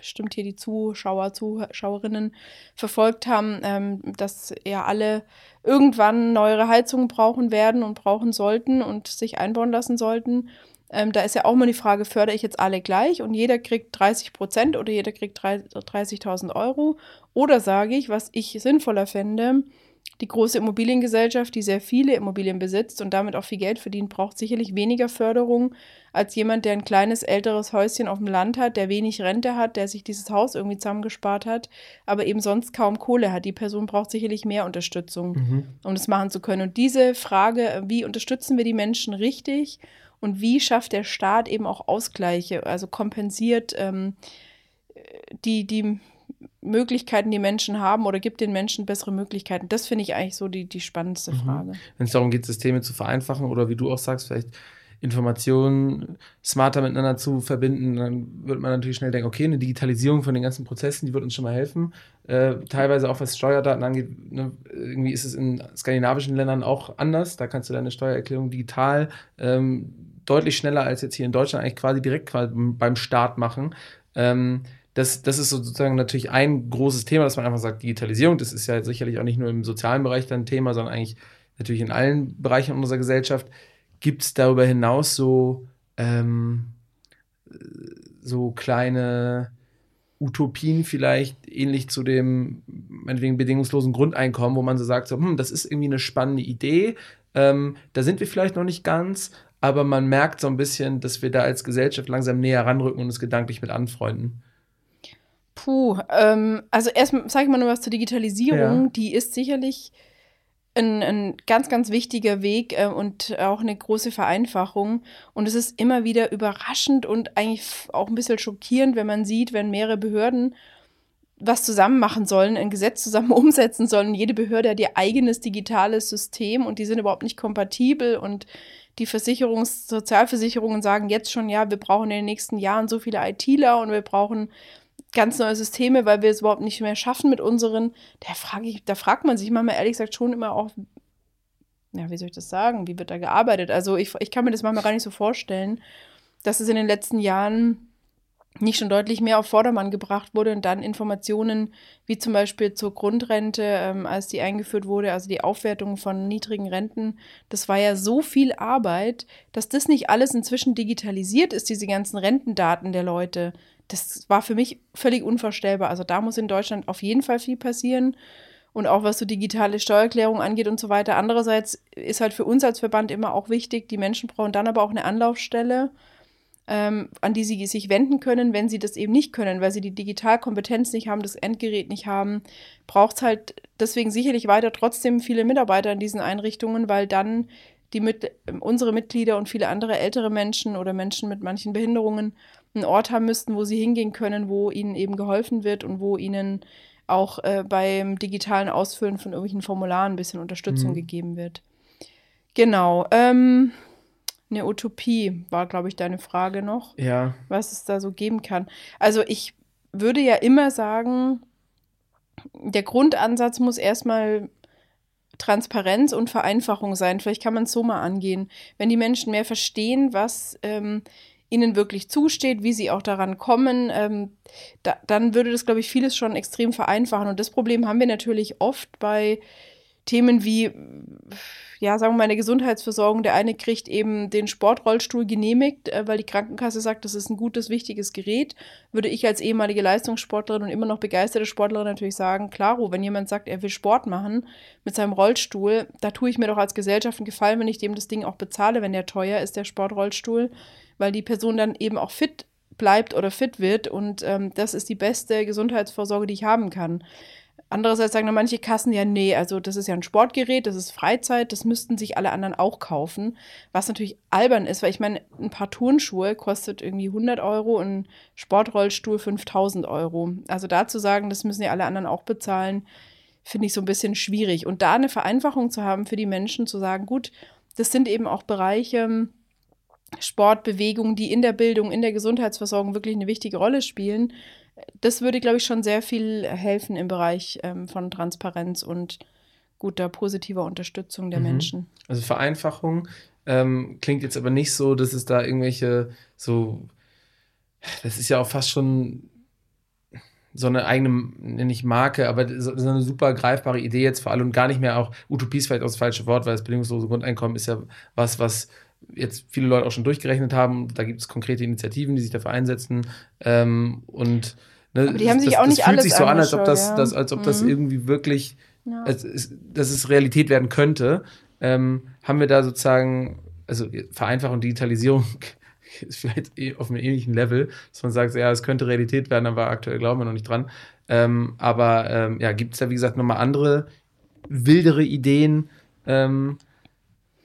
bestimmt hier die Zuschauer, Zuschauerinnen verfolgt haben, ähm, dass ja alle irgendwann neuere Heizungen brauchen werden und brauchen sollten und sich einbauen lassen sollten. Ähm, da ist ja auch mal die Frage, fördere ich jetzt alle gleich und jeder kriegt 30 Prozent oder jeder kriegt 30.000 Euro? Oder sage ich, was ich sinnvoller fände, die große Immobiliengesellschaft, die sehr viele Immobilien besitzt und damit auch viel Geld verdient, braucht sicherlich weniger Förderung als jemand, der ein kleines, älteres Häuschen auf dem Land hat, der wenig Rente hat, der sich dieses Haus irgendwie zusammengespart hat, aber eben sonst kaum Kohle hat. Die Person braucht sicherlich mehr Unterstützung, mhm. um das machen zu können. Und diese Frage, wie unterstützen wir die Menschen richtig und wie schafft der Staat eben auch Ausgleiche, also kompensiert ähm, die, die Möglichkeiten die Menschen haben oder gibt den Menschen bessere Möglichkeiten? Das finde ich eigentlich so die, die spannendste mhm. Frage. Wenn es darum geht, Systeme zu vereinfachen oder wie du auch sagst, vielleicht Informationen smarter miteinander zu verbinden, dann wird man natürlich schnell denken, okay, eine Digitalisierung von den ganzen Prozessen, die wird uns schon mal helfen. Äh, teilweise auch was Steuerdaten angeht, ne, irgendwie ist es in skandinavischen Ländern auch anders. Da kannst du deine Steuererklärung digital ähm, deutlich schneller als jetzt hier in Deutschland eigentlich quasi direkt beim Start machen. Ähm, das, das ist sozusagen natürlich ein großes Thema, dass man einfach sagt, Digitalisierung, das ist ja sicherlich auch nicht nur im sozialen Bereich dann ein Thema, sondern eigentlich natürlich in allen Bereichen unserer Gesellschaft. Gibt es darüber hinaus so, ähm, so kleine Utopien vielleicht, ähnlich zu dem, meinetwegen, bedingungslosen Grundeinkommen, wo man so sagt, so, hm, das ist irgendwie eine spannende Idee, ähm, da sind wir vielleicht noch nicht ganz, aber man merkt so ein bisschen, dass wir da als Gesellschaft langsam näher ranrücken und es gedanklich mit anfreunden. Puh, ähm, also erst sage ich mal noch was zur Digitalisierung. Ja. Die ist sicherlich ein, ein, ganz, ganz wichtiger Weg äh, und auch eine große Vereinfachung. Und es ist immer wieder überraschend und eigentlich auch ein bisschen schockierend, wenn man sieht, wenn mehrere Behörden was zusammen machen sollen, ein Gesetz zusammen (laughs) umsetzen sollen. Jede Behörde hat ihr eigenes digitales System und die sind überhaupt nicht kompatibel und die Versicherungs-, Sozialversicherungen sagen jetzt schon, ja, wir brauchen in den nächsten Jahren so viele ITler und wir brauchen ganz neue Systeme, weil wir es überhaupt nicht mehr schaffen mit unseren. Da, frage ich, da fragt man sich manchmal ehrlich gesagt schon immer auch, ja, wie soll ich das sagen? Wie wird da gearbeitet? Also ich, ich kann mir das manchmal gar nicht so vorstellen, dass es in den letzten Jahren nicht schon deutlich mehr auf Vordermann gebracht wurde und dann Informationen wie zum Beispiel zur Grundrente, ähm, als die eingeführt wurde, also die Aufwertung von niedrigen Renten, das war ja so viel Arbeit, dass das nicht alles inzwischen digitalisiert ist, diese ganzen Rentendaten der Leute. Das war für mich völlig unvorstellbar. Also da muss in Deutschland auf jeden Fall viel passieren. Und auch was so digitale Steuererklärung angeht und so weiter. Andererseits ist halt für uns als Verband immer auch wichtig, die Menschen brauchen dann aber auch eine Anlaufstelle ähm, an die sie sich wenden können, wenn sie das eben nicht können, weil sie die Digitalkompetenz nicht haben, das Endgerät nicht haben, braucht es halt deswegen sicherlich weiter trotzdem viele Mitarbeiter in diesen Einrichtungen, weil dann die mit, unsere Mitglieder und viele andere ältere Menschen oder Menschen mit manchen Behinderungen einen Ort haben müssten, wo sie hingehen können, wo ihnen eben geholfen wird und wo ihnen auch äh, beim digitalen Ausfüllen von irgendwelchen Formularen ein bisschen Unterstützung mhm. gegeben wird. Genau. Ähm, eine Utopie war, glaube ich, deine Frage noch. Ja. Was es da so geben kann. Also ich würde ja immer sagen, der Grundansatz muss erstmal Transparenz und Vereinfachung sein. Vielleicht kann man es so mal angehen. Wenn die Menschen mehr verstehen, was ähm, ihnen wirklich zusteht, wie sie auch daran kommen, ähm, da, dann würde das, glaube ich, vieles schon extrem vereinfachen. Und das Problem haben wir natürlich oft bei Themen wie, ja, sagen wir mal, eine Gesundheitsversorgung. Der eine kriegt eben den Sportrollstuhl genehmigt, äh, weil die Krankenkasse sagt, das ist ein gutes, wichtiges Gerät. Würde ich als ehemalige Leistungssportlerin und immer noch begeisterte Sportlerin natürlich sagen, klaro, wenn jemand sagt, er will Sport machen mit seinem Rollstuhl, da tue ich mir doch als Gesellschaft einen Gefallen, wenn ich dem das Ding auch bezahle, wenn der teuer ist, der Sportrollstuhl weil die Person dann eben auch fit bleibt oder fit wird und ähm, das ist die beste Gesundheitsvorsorge, die ich haben kann. Andererseits sagen dann manche Kassen ja, nee, also das ist ja ein Sportgerät, das ist Freizeit, das müssten sich alle anderen auch kaufen. Was natürlich albern ist, weil ich meine, ein paar Turnschuhe kostet irgendwie 100 Euro ein Sportrollstuhl 5000 Euro. Also da zu sagen, das müssen ja alle anderen auch bezahlen, finde ich so ein bisschen schwierig. Und da eine Vereinfachung zu haben für die Menschen, zu sagen, gut, das sind eben auch Bereiche, Sportbewegungen, die in der Bildung, in der Gesundheitsversorgung wirklich eine wichtige Rolle spielen. Das würde, glaube ich, schon sehr viel helfen im Bereich ähm, von Transparenz und guter positiver Unterstützung der mhm. Menschen. Also Vereinfachung ähm, klingt jetzt aber nicht so, dass es da irgendwelche so, das ist ja auch fast schon so eine eigene, nenne ich Marke, aber so, so eine super greifbare Idee jetzt vor allem und gar nicht mehr auch, Utopie ist vielleicht auch das falsche Wort, weil das bedingungslose Grundeinkommen ist ja was, was jetzt viele Leute auch schon durchgerechnet haben. Da gibt es konkrete Initiativen, die sich dafür einsetzen. Ähm, und ne, die haben sich das, auch nicht das fühlt sich so an, als ob das, ja. das, als ob mhm. das irgendwie wirklich, ja. als, dass es Realität werden könnte. Ähm, haben wir da sozusagen, also Vereinfachung, Digitalisierung (laughs) ist vielleicht eh auf einem ähnlichen Level, dass man sagt, ja, es könnte Realität werden, aber aktuell glauben wir noch nicht dran. Ähm, aber ähm, ja, gibt es da, wie gesagt, nochmal andere wildere Ideen, ähm,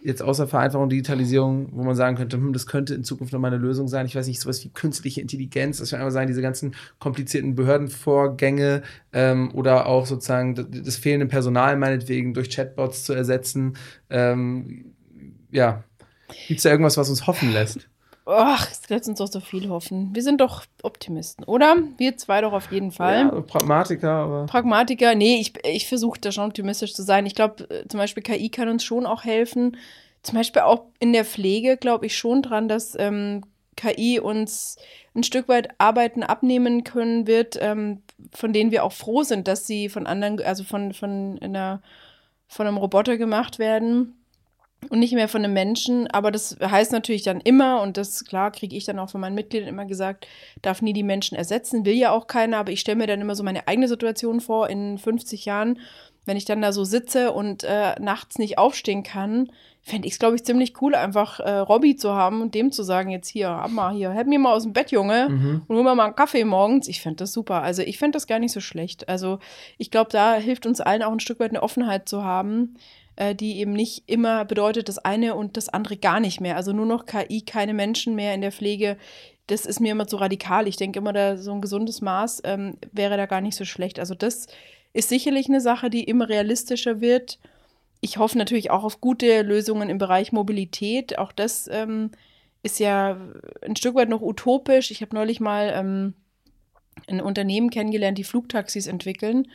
jetzt außer Vereinfachung, Digitalisierung, wo man sagen könnte, hm, das könnte in Zukunft nochmal eine Lösung sein. Ich weiß nicht, sowas wie künstliche Intelligenz, das kann einfach sein, diese ganzen komplizierten Behördenvorgänge ähm, oder auch sozusagen das fehlende Personal meinetwegen durch Chatbots zu ersetzen. Ähm, ja, gibt es da irgendwas, was uns hoffen lässt? Ach, es lässt uns doch so viel hoffen. Wir sind doch Optimisten, oder? Wir zwei doch auf jeden Fall. Ja, Pragmatiker, aber. Pragmatiker, nee, ich, ich versuche da schon optimistisch zu sein. Ich glaube, äh, zum Beispiel KI kann uns schon auch helfen. Zum Beispiel auch in der Pflege glaube ich schon dran, dass ähm, KI uns ein Stück weit Arbeiten abnehmen können wird, ähm, von denen wir auch froh sind, dass sie von anderen, also von, von, einer, von einem Roboter gemacht werden und nicht mehr von einem Menschen. Aber das heißt natürlich dann immer, und das klar kriege ich dann auch von meinen Mitgliedern immer gesagt, darf nie die Menschen ersetzen, will ja auch keiner, aber ich stelle mir dann immer so meine eigene Situation vor in 50 Jahren, wenn ich dann da so sitze und äh, nachts nicht aufstehen kann, fände ich es, glaube ich, ziemlich cool, einfach äh, Robby zu haben und dem zu sagen, jetzt hier, ab mal hier, help mir mal aus dem Bett, Junge, mhm. und hol mir mal einen Kaffee morgens. Ich fände das super. Also ich fände das gar nicht so schlecht. Also ich glaube, da hilft uns allen auch ein Stück weit eine Offenheit zu haben, äh, die eben nicht immer bedeutet, das eine und das andere gar nicht mehr. Also nur noch KI, keine Menschen mehr in der Pflege. Das ist mir immer zu radikal. Ich denke immer, da so ein gesundes Maß ähm, wäre da gar nicht so schlecht. Also das ist sicherlich eine Sache, die immer realistischer wird. Ich hoffe natürlich auch auf gute Lösungen im Bereich Mobilität. Auch das ähm, ist ja ein Stück weit noch utopisch. Ich habe neulich mal ähm, ein Unternehmen kennengelernt, die Flugtaxis entwickeln.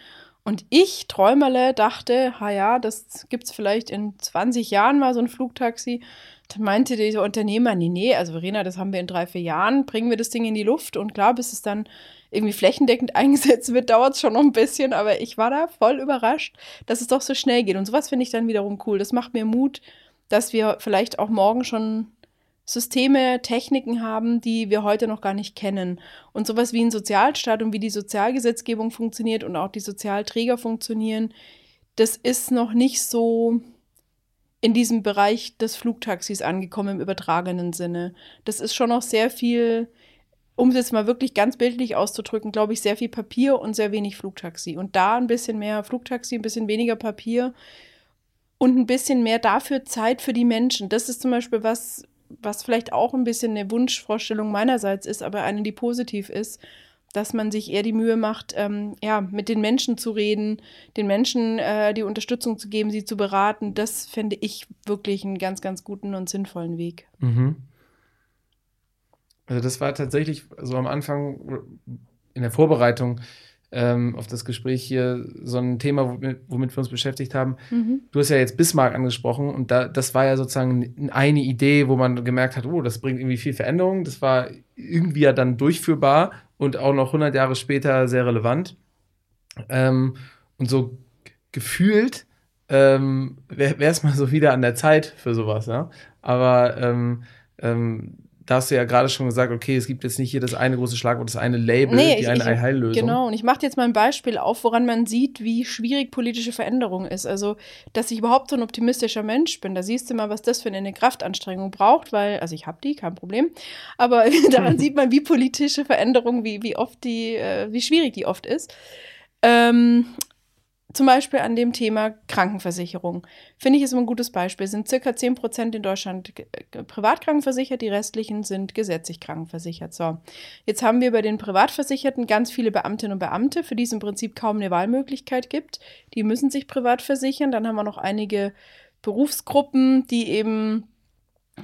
Und ich, Träumerle, dachte, ha ja, das gibt es vielleicht in 20 Jahren mal so ein Flugtaxi. Dann meinte dieser Unternehmer, nee, nee, also Verena, das haben wir in drei, vier Jahren, bringen wir das Ding in die Luft. Und klar, bis es dann irgendwie flächendeckend (laughs) eingesetzt wird, dauert es schon noch ein bisschen. Aber ich war da voll überrascht, dass es doch so schnell geht. Und sowas finde ich dann wiederum cool. Das macht mir Mut, dass wir vielleicht auch morgen schon Systeme, Techniken haben, die wir heute noch gar nicht kennen. Und sowas wie ein Sozialstaat und wie die Sozialgesetzgebung funktioniert und auch die Sozialträger funktionieren, das ist noch nicht so in diesem Bereich des Flugtaxis angekommen im übertragenen Sinne. Das ist schon noch sehr viel, um es jetzt mal wirklich ganz bildlich auszudrücken, glaube ich, sehr viel Papier und sehr wenig Flugtaxi. Und da ein bisschen mehr Flugtaxi, ein bisschen weniger Papier und ein bisschen mehr dafür Zeit für die Menschen. Das ist zum Beispiel was, was vielleicht auch ein bisschen eine Wunschvorstellung meinerseits ist, aber eine, die positiv ist, dass man sich eher die Mühe macht, ähm, ja, mit den Menschen zu reden, den Menschen äh, die Unterstützung zu geben, sie zu beraten. Das fände ich wirklich einen ganz, ganz guten und sinnvollen Weg. Mhm. Also das war tatsächlich so am Anfang in der Vorbereitung ähm, auf das Gespräch hier so ein Thema, womit, wir uns beschäftigt haben. Mhm. Du hast ja jetzt Bismarck angesprochen und da, das war ja sozusagen eine Idee, wo man gemerkt hat, oh, das bringt irgendwie viel Veränderung. Das war irgendwie ja dann durchführbar und auch noch 100 Jahre später sehr relevant. Ähm, und so gefühlt ähm, wäre es mal so wieder an der Zeit für sowas, ja. Aber ähm, ähm, da hast du ja gerade schon gesagt, okay, es gibt jetzt nicht hier das eine große Schlagwort, das eine Label, Nee, die ich- eine ich- Allheillösung. Genau, und ich mache jetzt mal ein Beispiel auf, woran man sieht, wie schwierig politische Veränderung ist. Also, dass ich überhaupt so ein optimistischer Mensch bin, da siehst du mal, was das für eine Kraftanstrengung braucht, weil, also ich habe die, kein Problem, aber (laughs) daran sieht man, wie politische Veränderung, wie, wie oft die, äh, wie schwierig die oft ist. Ähm, zum Beispiel an dem Thema Krankenversicherung. Finde ich ist immer ein gutes Beispiel. Es sind circa 10 Prozent in Deutschland privat krankenversichert, die restlichen sind gesetzlich krankenversichert. So, jetzt haben wir bei den Privatversicherten ganz viele Beamtinnen und Beamte, für die es im Prinzip kaum eine Wahlmöglichkeit gibt. Die müssen sich privat versichern. Dann haben wir noch einige Berufsgruppen, die eben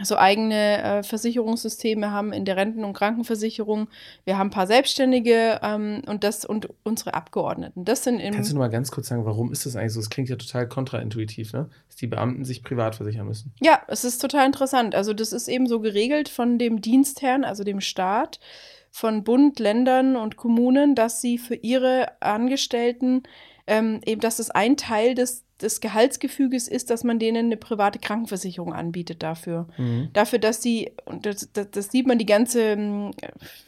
so eigene äh, Versicherungssysteme haben in der Renten- und Krankenversicherung. Wir haben ein paar Selbstständige ähm, und das und unsere Abgeordneten. Das sind Kannst du nur mal ganz kurz sagen, warum ist das eigentlich so? Das klingt ja total kontraintuitiv, ne? Dass die Beamten sich privat versichern müssen. Ja, es ist total interessant. Also das ist eben so geregelt von dem Dienstherrn, also dem Staat, von Bund, Ländern und Kommunen, dass sie für ihre Angestellten ähm, eben, dass es ein Teil des, des Gehaltsgefüges ist, dass man denen eine private Krankenversicherung anbietet dafür. Mhm. Dafür, dass sie, und das, das, das sieht man die ganze, ähm,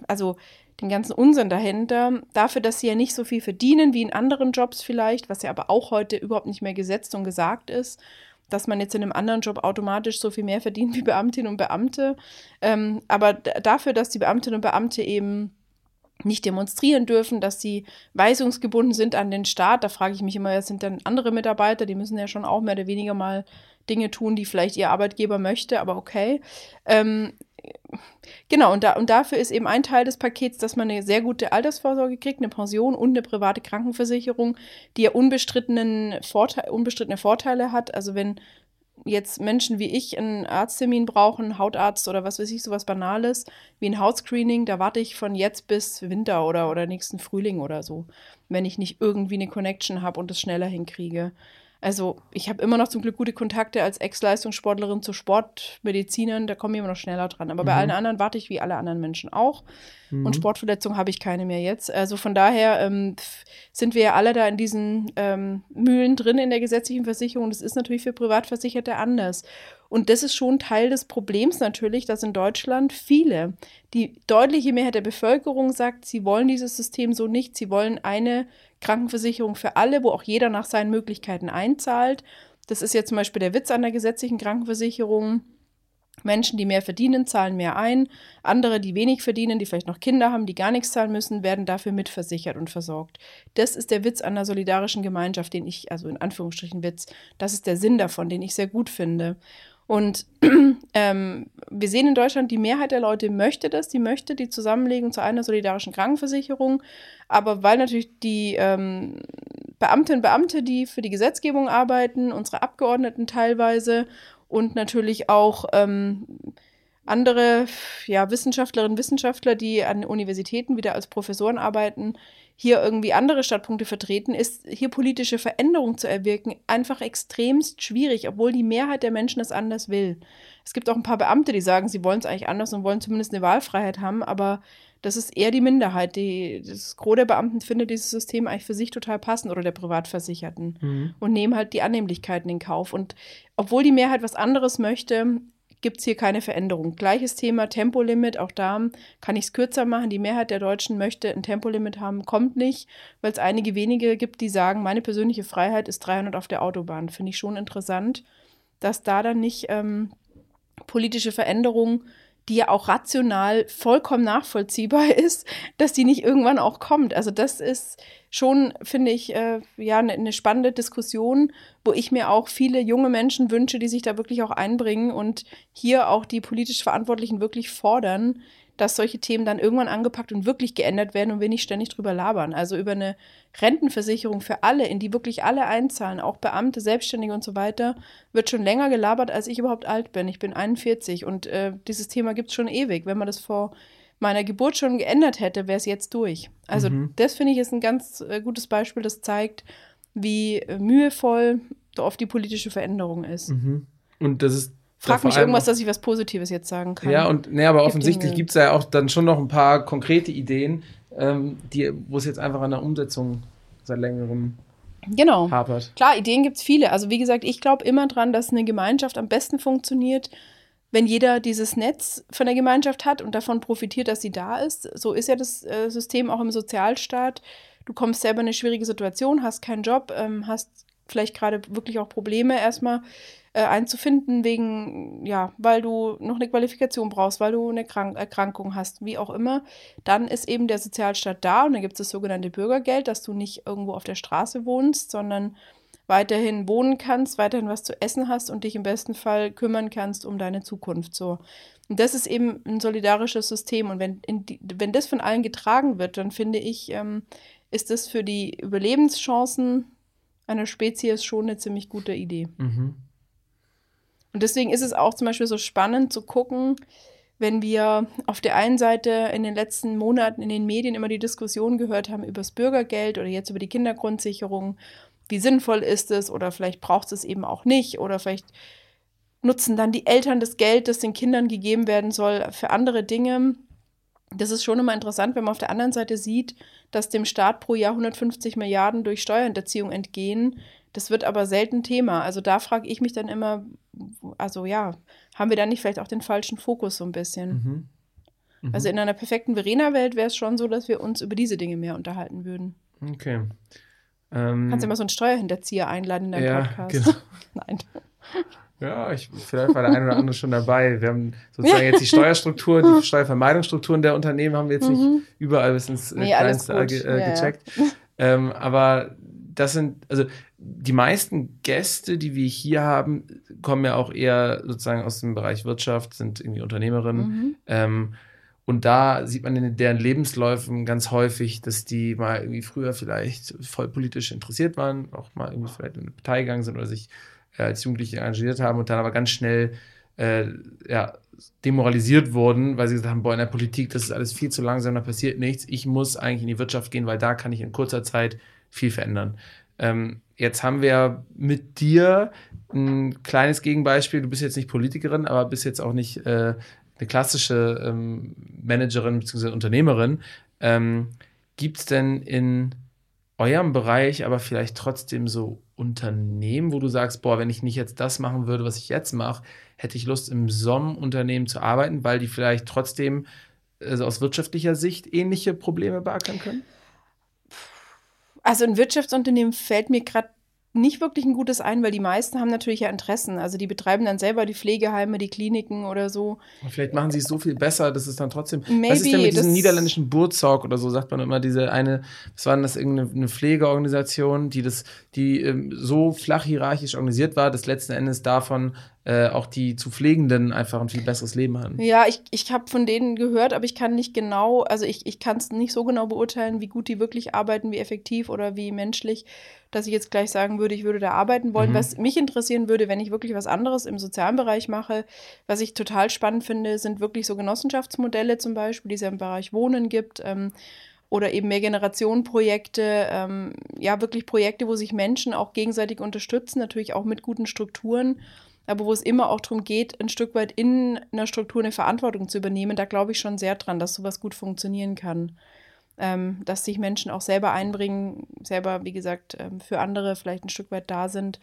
also den ganzen Unsinn dahinter, dafür, dass sie ja nicht so viel verdienen wie in anderen Jobs vielleicht, was ja aber auch heute überhaupt nicht mehr gesetzt und gesagt ist, dass man jetzt in einem anderen Job automatisch so viel mehr verdient (laughs) wie Beamtinnen und Beamte. Ähm, aber dafür, dass die Beamtinnen und Beamte eben nicht demonstrieren dürfen, dass sie weisungsgebunden sind an den Staat. Da frage ich mich immer, sind denn andere Mitarbeiter? Die müssen ja schon auch mehr oder weniger mal Dinge tun, die vielleicht ihr Arbeitgeber möchte, aber okay. Ähm, genau, und, da, und dafür ist eben ein Teil des Pakets, dass man eine sehr gute Altersvorsorge kriegt, eine Pension und eine private Krankenversicherung, die ja unbestrittenen Vorteil, unbestrittene Vorteile hat. Also wenn jetzt Menschen wie ich einen Arzttermin brauchen, Hautarzt oder was weiß ich, sowas Banales, wie ein Hautscreening, da warte ich von jetzt bis Winter oder, oder nächsten Frühling oder so, wenn ich nicht irgendwie eine Connection habe und es schneller hinkriege. Also ich habe immer noch zum Glück gute Kontakte als Ex-Leistungssportlerin zu Sportmedizinern, da komme ich immer noch schneller dran. Aber bei Mhm. allen anderen warte ich wie alle anderen Menschen auch. Mhm. Und Sportverletzungen habe ich keine mehr jetzt. Also von daher ähm, sind wir ja alle da in diesen ähm, Mühlen drin in der gesetzlichen Versicherung. Das ist natürlich für Privatversicherte anders. Und das ist schon Teil des Problems natürlich, dass in Deutschland viele, die deutliche Mehrheit der Bevölkerung sagt, sie wollen dieses System so nicht. Sie wollen eine Krankenversicherung für alle, wo auch jeder nach seinen Möglichkeiten einzahlt. Das ist ja zum Beispiel der Witz an der gesetzlichen Krankenversicherung. Menschen, die mehr verdienen, zahlen mehr ein. Andere, die wenig verdienen, die vielleicht noch Kinder haben, die gar nichts zahlen müssen, werden dafür mitversichert und versorgt. Das ist der Witz an der solidarischen Gemeinschaft, den ich, also in Anführungsstrichen Witz, das ist der Sinn davon, den ich sehr gut finde. Und (clears throat) ähm, wir sehen in Deutschland, die Mehrheit der Leute möchte das, die möchte die Zusammenlegung zu einer solidarischen Krankenversicherung. Aber weil natürlich die ähm, Beamtinnen und Beamte, die für die Gesetzgebung arbeiten, unsere Abgeordneten teilweise und natürlich auch ähm, andere ja, Wissenschaftlerinnen und Wissenschaftler, die an Universitäten wieder als Professoren arbeiten, hier irgendwie andere Standpunkte vertreten, ist hier politische Veränderung zu erwirken einfach extremst schwierig, obwohl die Mehrheit der Menschen es anders will. Es gibt auch ein paar Beamte, die sagen, sie wollen es eigentlich anders und wollen zumindest eine Wahlfreiheit haben, aber das ist eher die Minderheit. Die, das Gros der Beamten findet dieses System eigentlich für sich total passend oder der Privatversicherten Mhm. und nehmen halt die Annehmlichkeiten in Kauf. Und obwohl die Mehrheit was anderes möchte, gibt es hier keine Veränderung. Gleiches Thema Tempolimit, auch da kann ich es kürzer machen. Die Mehrheit der Deutschen möchte ein Tempolimit haben, kommt nicht, weil es einige wenige gibt, die sagen, meine persönliche Freiheit ist 300 auf der Autobahn. Finde ich schon interessant, dass da dann nicht ähm, politische Veränderung, die ja auch rational vollkommen nachvollziehbar (laughs) ist, dass die nicht irgendwann auch kommt. Also das ist schon, finde ich, äh, ja, eine ne spannende Diskussion, wo ich mir auch viele junge Menschen wünsche, die sich da wirklich auch einbringen und hier auch die politisch Verantwortlichen wirklich fordern, dass solche Themen dann irgendwann angepackt und wirklich geändert werden und wir nicht ständig drüber labern. Also über eine Rentenversicherung für alle, in die wirklich alle einzahlen, auch Beamte, Selbstständige und so weiter, wird schon länger gelabert, als ich überhaupt alt bin. Ich bin 41 und äh, dieses Thema gibt es schon ewig. Wenn man das vor meiner Geburt schon geändert hätte, wäre es jetzt durch. Also Mhm. das finde ich ist ein ganz äh, gutes Beispiel, das zeigt, wie äh, mühevoll oft die politische Veränderung ist. Mhm. Und das ist. Frag mich irgendwas, dass ich was Positives jetzt sagen kann. Ja, und nee, aber Gibt offensichtlich Dinge. gibt es ja auch dann schon noch ein paar konkrete Ideen, ähm, die, wo es jetzt einfach an der Umsetzung seit längerem genau. hapert. Klar, Ideen gibt es viele. Also wie gesagt, ich glaube immer dran, dass eine Gemeinschaft am besten funktioniert, wenn jeder dieses Netz von der Gemeinschaft hat und davon profitiert, dass sie da ist. So ist ja das äh, System auch im Sozialstaat. Du kommst selber in eine schwierige Situation, hast keinen Job, ähm, hast vielleicht gerade wirklich auch Probleme erstmal äh, einzufinden, wegen, ja, weil du noch eine Qualifikation brauchst, weil du eine Krank Erkrankung hast, wie auch immer. Dann ist eben der Sozialstaat da und dann gibt es das sogenannte Bürgergeld, dass du nicht irgendwo auf der Straße wohnst, sondern weiterhin wohnen kannst, weiterhin was zu essen hast und dich im besten Fall kümmern kannst um deine Zukunft. So. Und das ist eben ein solidarisches System. Und wenn, die, wenn das von allen getragen wird, dann finde ich, ähm, ist das für die Überlebenschancen einer Spezies schon eine ziemlich gute Idee. Mhm. Und deswegen ist es auch zum Beispiel so spannend zu gucken, wenn wir auf der einen Seite in den letzten Monaten in den Medien immer die Diskussion gehört haben über das Bürgergeld oder jetzt über die Kindergrundsicherung. Wie sinnvoll ist es oder vielleicht braucht es eben auch nicht oder vielleicht nutzen dann die Eltern das Geld, das den Kindern gegeben werden soll, für andere Dinge. Das ist schon immer interessant, wenn man auf der anderen Seite sieht, dass dem Staat pro Jahr 150 Milliarden durch Steuerhinterziehung entgehen. Das wird aber selten Thema. Also da frage ich mich dann immer, also ja, haben wir da nicht vielleicht auch den falschen Fokus so ein bisschen? Mhm. Mhm. Also in einer perfekten Verena-Welt wäre es schon so, dass wir uns über diese Dinge mehr unterhalten würden. Okay. Ähm, Kannst du immer so einen Steuerhinterzieher einladen in deinem ja, Podcast? genau. (laughs) Nein. Ja, ich, vielleicht war der eine oder andere schon dabei. Wir haben sozusagen (laughs) jetzt die Steuerstruktur, die Steuervermeidungsstrukturen der Unternehmen haben wir jetzt nicht Mhm. überall bis ins äh, Nee, Kleinste ge äh, Ja, ja. gecheckt. Ähm, aber das sind, also die meisten Gäste, die wir hier haben, kommen ja auch eher sozusagen aus dem Bereich Wirtschaft, sind irgendwie Unternehmerinnen. Mhm. Ähm, und da sieht man in deren Lebensläufen ganz häufig, dass die mal irgendwie früher vielleicht voll politisch interessiert waren, auch mal irgendwie vielleicht in eine Partei gegangen sind oder sich äh, als Jugendliche engagiert haben und dann aber ganz schnell äh, ja, demoralisiert wurden, weil sie gesagt haben, boah, in der Politik, das ist alles viel zu langsam, da passiert nichts. Ich muss eigentlich in die Wirtschaft gehen, weil da kann ich in kurzer Zeit viel verändern. Ähm, jetzt haben wir mit dir ein kleines Gegenbeispiel. Du bist jetzt nicht Politikerin, aber bist jetzt auch nicht äh, eine klassische ähm, Managerin bzw. Unternehmerin. Ähm, Gibt es denn in eurem Bereich aber vielleicht trotzdem so Unternehmen, wo du sagst, boah, wenn ich nicht jetzt das machen würde, was ich jetzt mache, hätte ich Lust, im SOM-Unternehmen zu arbeiten, weil die vielleicht trotzdem also aus wirtschaftlicher Sicht ähnliche Probleme beackern können? Also ein Wirtschaftsunternehmen fällt mir gerade nicht wirklich ein gutes ein, weil die meisten haben natürlich ja Interessen. Also die betreiben dann selber die Pflegeheime, die Kliniken oder so. Und vielleicht machen sie es so viel besser, dass es dann trotzdem. Maybe, was ist denn mit diesem niederländischen Burzog oder so, sagt man immer, diese eine, was war denn das, irgendeine eine Pflegeorganisation, die das, die ähm, so flach hierarchisch organisiert war, dass letzten Endes davon äh, auch die zu Pflegenden einfach ein viel besseres Leben hatten. Ja, ich, ich habe von denen gehört, aber ich kann nicht genau, also ich, ich kann es nicht so genau beurteilen, wie gut die wirklich arbeiten, wie effektiv oder wie menschlich, dass ich jetzt gleich sagen würde, ich würde da arbeiten wollen. Mhm. Was mich interessieren würde, wenn ich wirklich was anderes im sozialen Bereich mache, was ich total spannend finde, sind wirklich so Genossenschaftsmodelle zum Beispiel, die es ja im Bereich Wohnen gibt. Ähm, oder eben Mehrgenerationenprojekte, ähm, ja, wirklich Projekte, wo sich Menschen auch gegenseitig unterstützen, natürlich auch mit guten Strukturen, aber wo es immer auch darum geht, ein Stück weit in einer Struktur eine Verantwortung zu übernehmen. Da glaube ich schon sehr dran, dass sowas gut funktionieren kann. Ähm, dass sich Menschen auch selber einbringen, selber, wie gesagt, ähm, für andere vielleicht ein Stück weit da sind.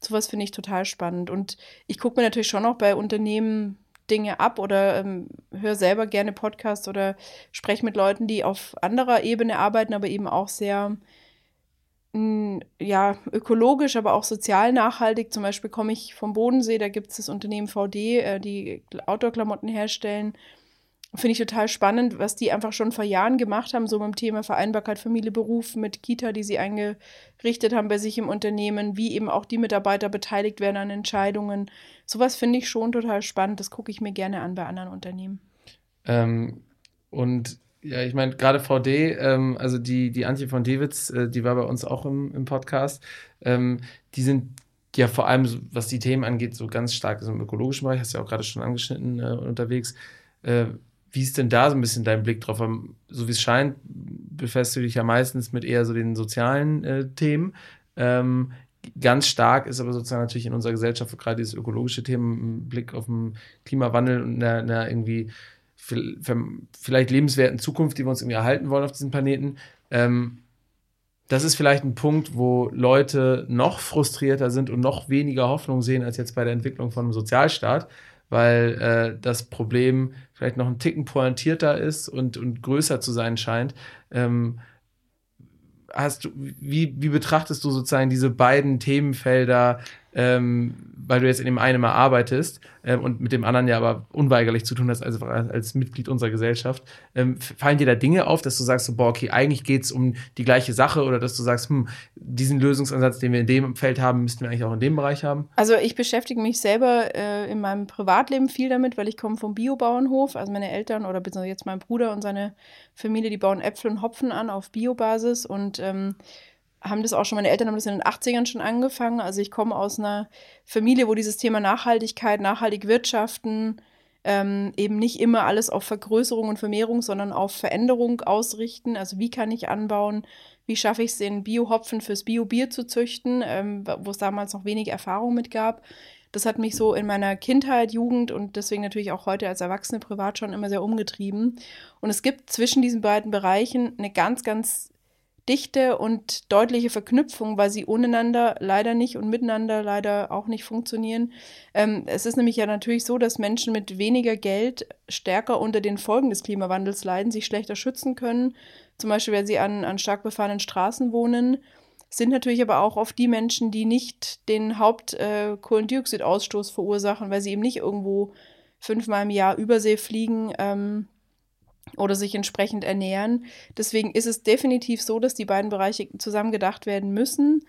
Sowas finde ich total spannend. Und ich gucke mir natürlich schon auch bei Unternehmen Dinge ab oder ähm, höre selber gerne Podcasts oder spreche mit Leuten, die auf anderer Ebene arbeiten, aber eben auch sehr mh, ja, ökologisch, aber auch sozial nachhaltig. Zum Beispiel komme ich vom Bodensee, da gibt es das Unternehmen VD, äh, die Outdoor-Klamotten herstellen. Finde ich total spannend, was die einfach schon vor Jahren gemacht haben, so beim Thema Vereinbarkeit Familie, Beruf mit Kita, die sie eingerichtet haben bei sich im Unternehmen, wie eben auch die Mitarbeiter beteiligt werden an Entscheidungen. Sowas finde ich schon total spannend. Das gucke ich mir gerne an bei anderen Unternehmen. Ähm, und ja, ich meine, gerade VD, ähm, also die, die Antje von Dewitz, äh, die war bei uns auch im, im Podcast, ähm, die sind ja vor allem, was die Themen angeht, so ganz stark so im ökologischen Bereich, hast du ja auch gerade schon angeschnitten, äh, unterwegs. Äh, wie ist denn da so ein bisschen dein Blick drauf? So wie es scheint, befasst du dich ja meistens mit eher so den sozialen äh, Themen. Ähm, ganz stark ist aber sozusagen natürlich in unserer Gesellschaft gerade dieses ökologische Thema Blick auf den Klimawandel und einer, einer irgendwie vielleicht lebenswerten Zukunft, die wir uns irgendwie erhalten wollen auf diesem Planeten. Ähm, das ist vielleicht ein Punkt, wo Leute noch frustrierter sind und noch weniger Hoffnung sehen als jetzt bei der Entwicklung von einem Sozialstaat, weil äh, das Problem vielleicht noch ein Ticken pointierter ist und, und größer zu sein scheint. Ähm, hast du, wie, wie betrachtest du sozusagen diese beiden Themenfelder ähm, weil du jetzt in dem einen mal arbeitest ähm, und mit dem anderen ja aber unweigerlich zu tun hast, also als Mitglied unserer Gesellschaft. Ähm, fallen dir da Dinge auf, dass du sagst, so, boah, okay, eigentlich geht es um die gleiche Sache oder dass du sagst, hm, diesen Lösungsansatz, den wir in dem Feld haben, müssten wir eigentlich auch in dem Bereich haben? Also ich beschäftige mich selber äh, in meinem Privatleben viel damit, weil ich komme vom Biobauernhof, also meine Eltern oder beziehungsweise jetzt mein Bruder und seine Familie, die bauen Äpfel und Hopfen an auf Biobasis und ähm, haben das auch schon, meine Eltern haben das in den 80ern schon angefangen. Also ich komme aus einer Familie, wo dieses Thema Nachhaltigkeit, nachhaltig wirtschaften, ähm, eben nicht immer alles auf Vergrößerung und Vermehrung, sondern auf Veränderung ausrichten. Also wie kann ich anbauen, wie schaffe ich es, den Bio-Hopfen fürs Bio-Bier zu züchten, ähm, wo es damals noch wenig Erfahrung mit gab. Das hat mich so in meiner Kindheit, Jugend und deswegen natürlich auch heute als Erwachsene privat schon immer sehr umgetrieben. Und es gibt zwischen diesen beiden Bereichen eine ganz, ganz dichte und deutliche Verknüpfung, weil sie untereinander leider nicht und miteinander leider auch nicht funktionieren. Ähm, es ist nämlich ja natürlich so, dass Menschen mit weniger Geld stärker unter den Folgen des Klimawandels leiden, sich schlechter schützen können. Zum Beispiel, wenn sie an, an stark befahrenen Straßen wohnen sind natürlich aber auch oft die Menschen, die nicht den Hauptkohlendioxidausstoß äh, verursachen, weil sie eben nicht irgendwo fünfmal im Jahr Übersee fliegen, ähm, oder sich entsprechend ernähren. Deswegen ist es definitiv so, dass die beiden Bereiche zusammen gedacht werden müssen.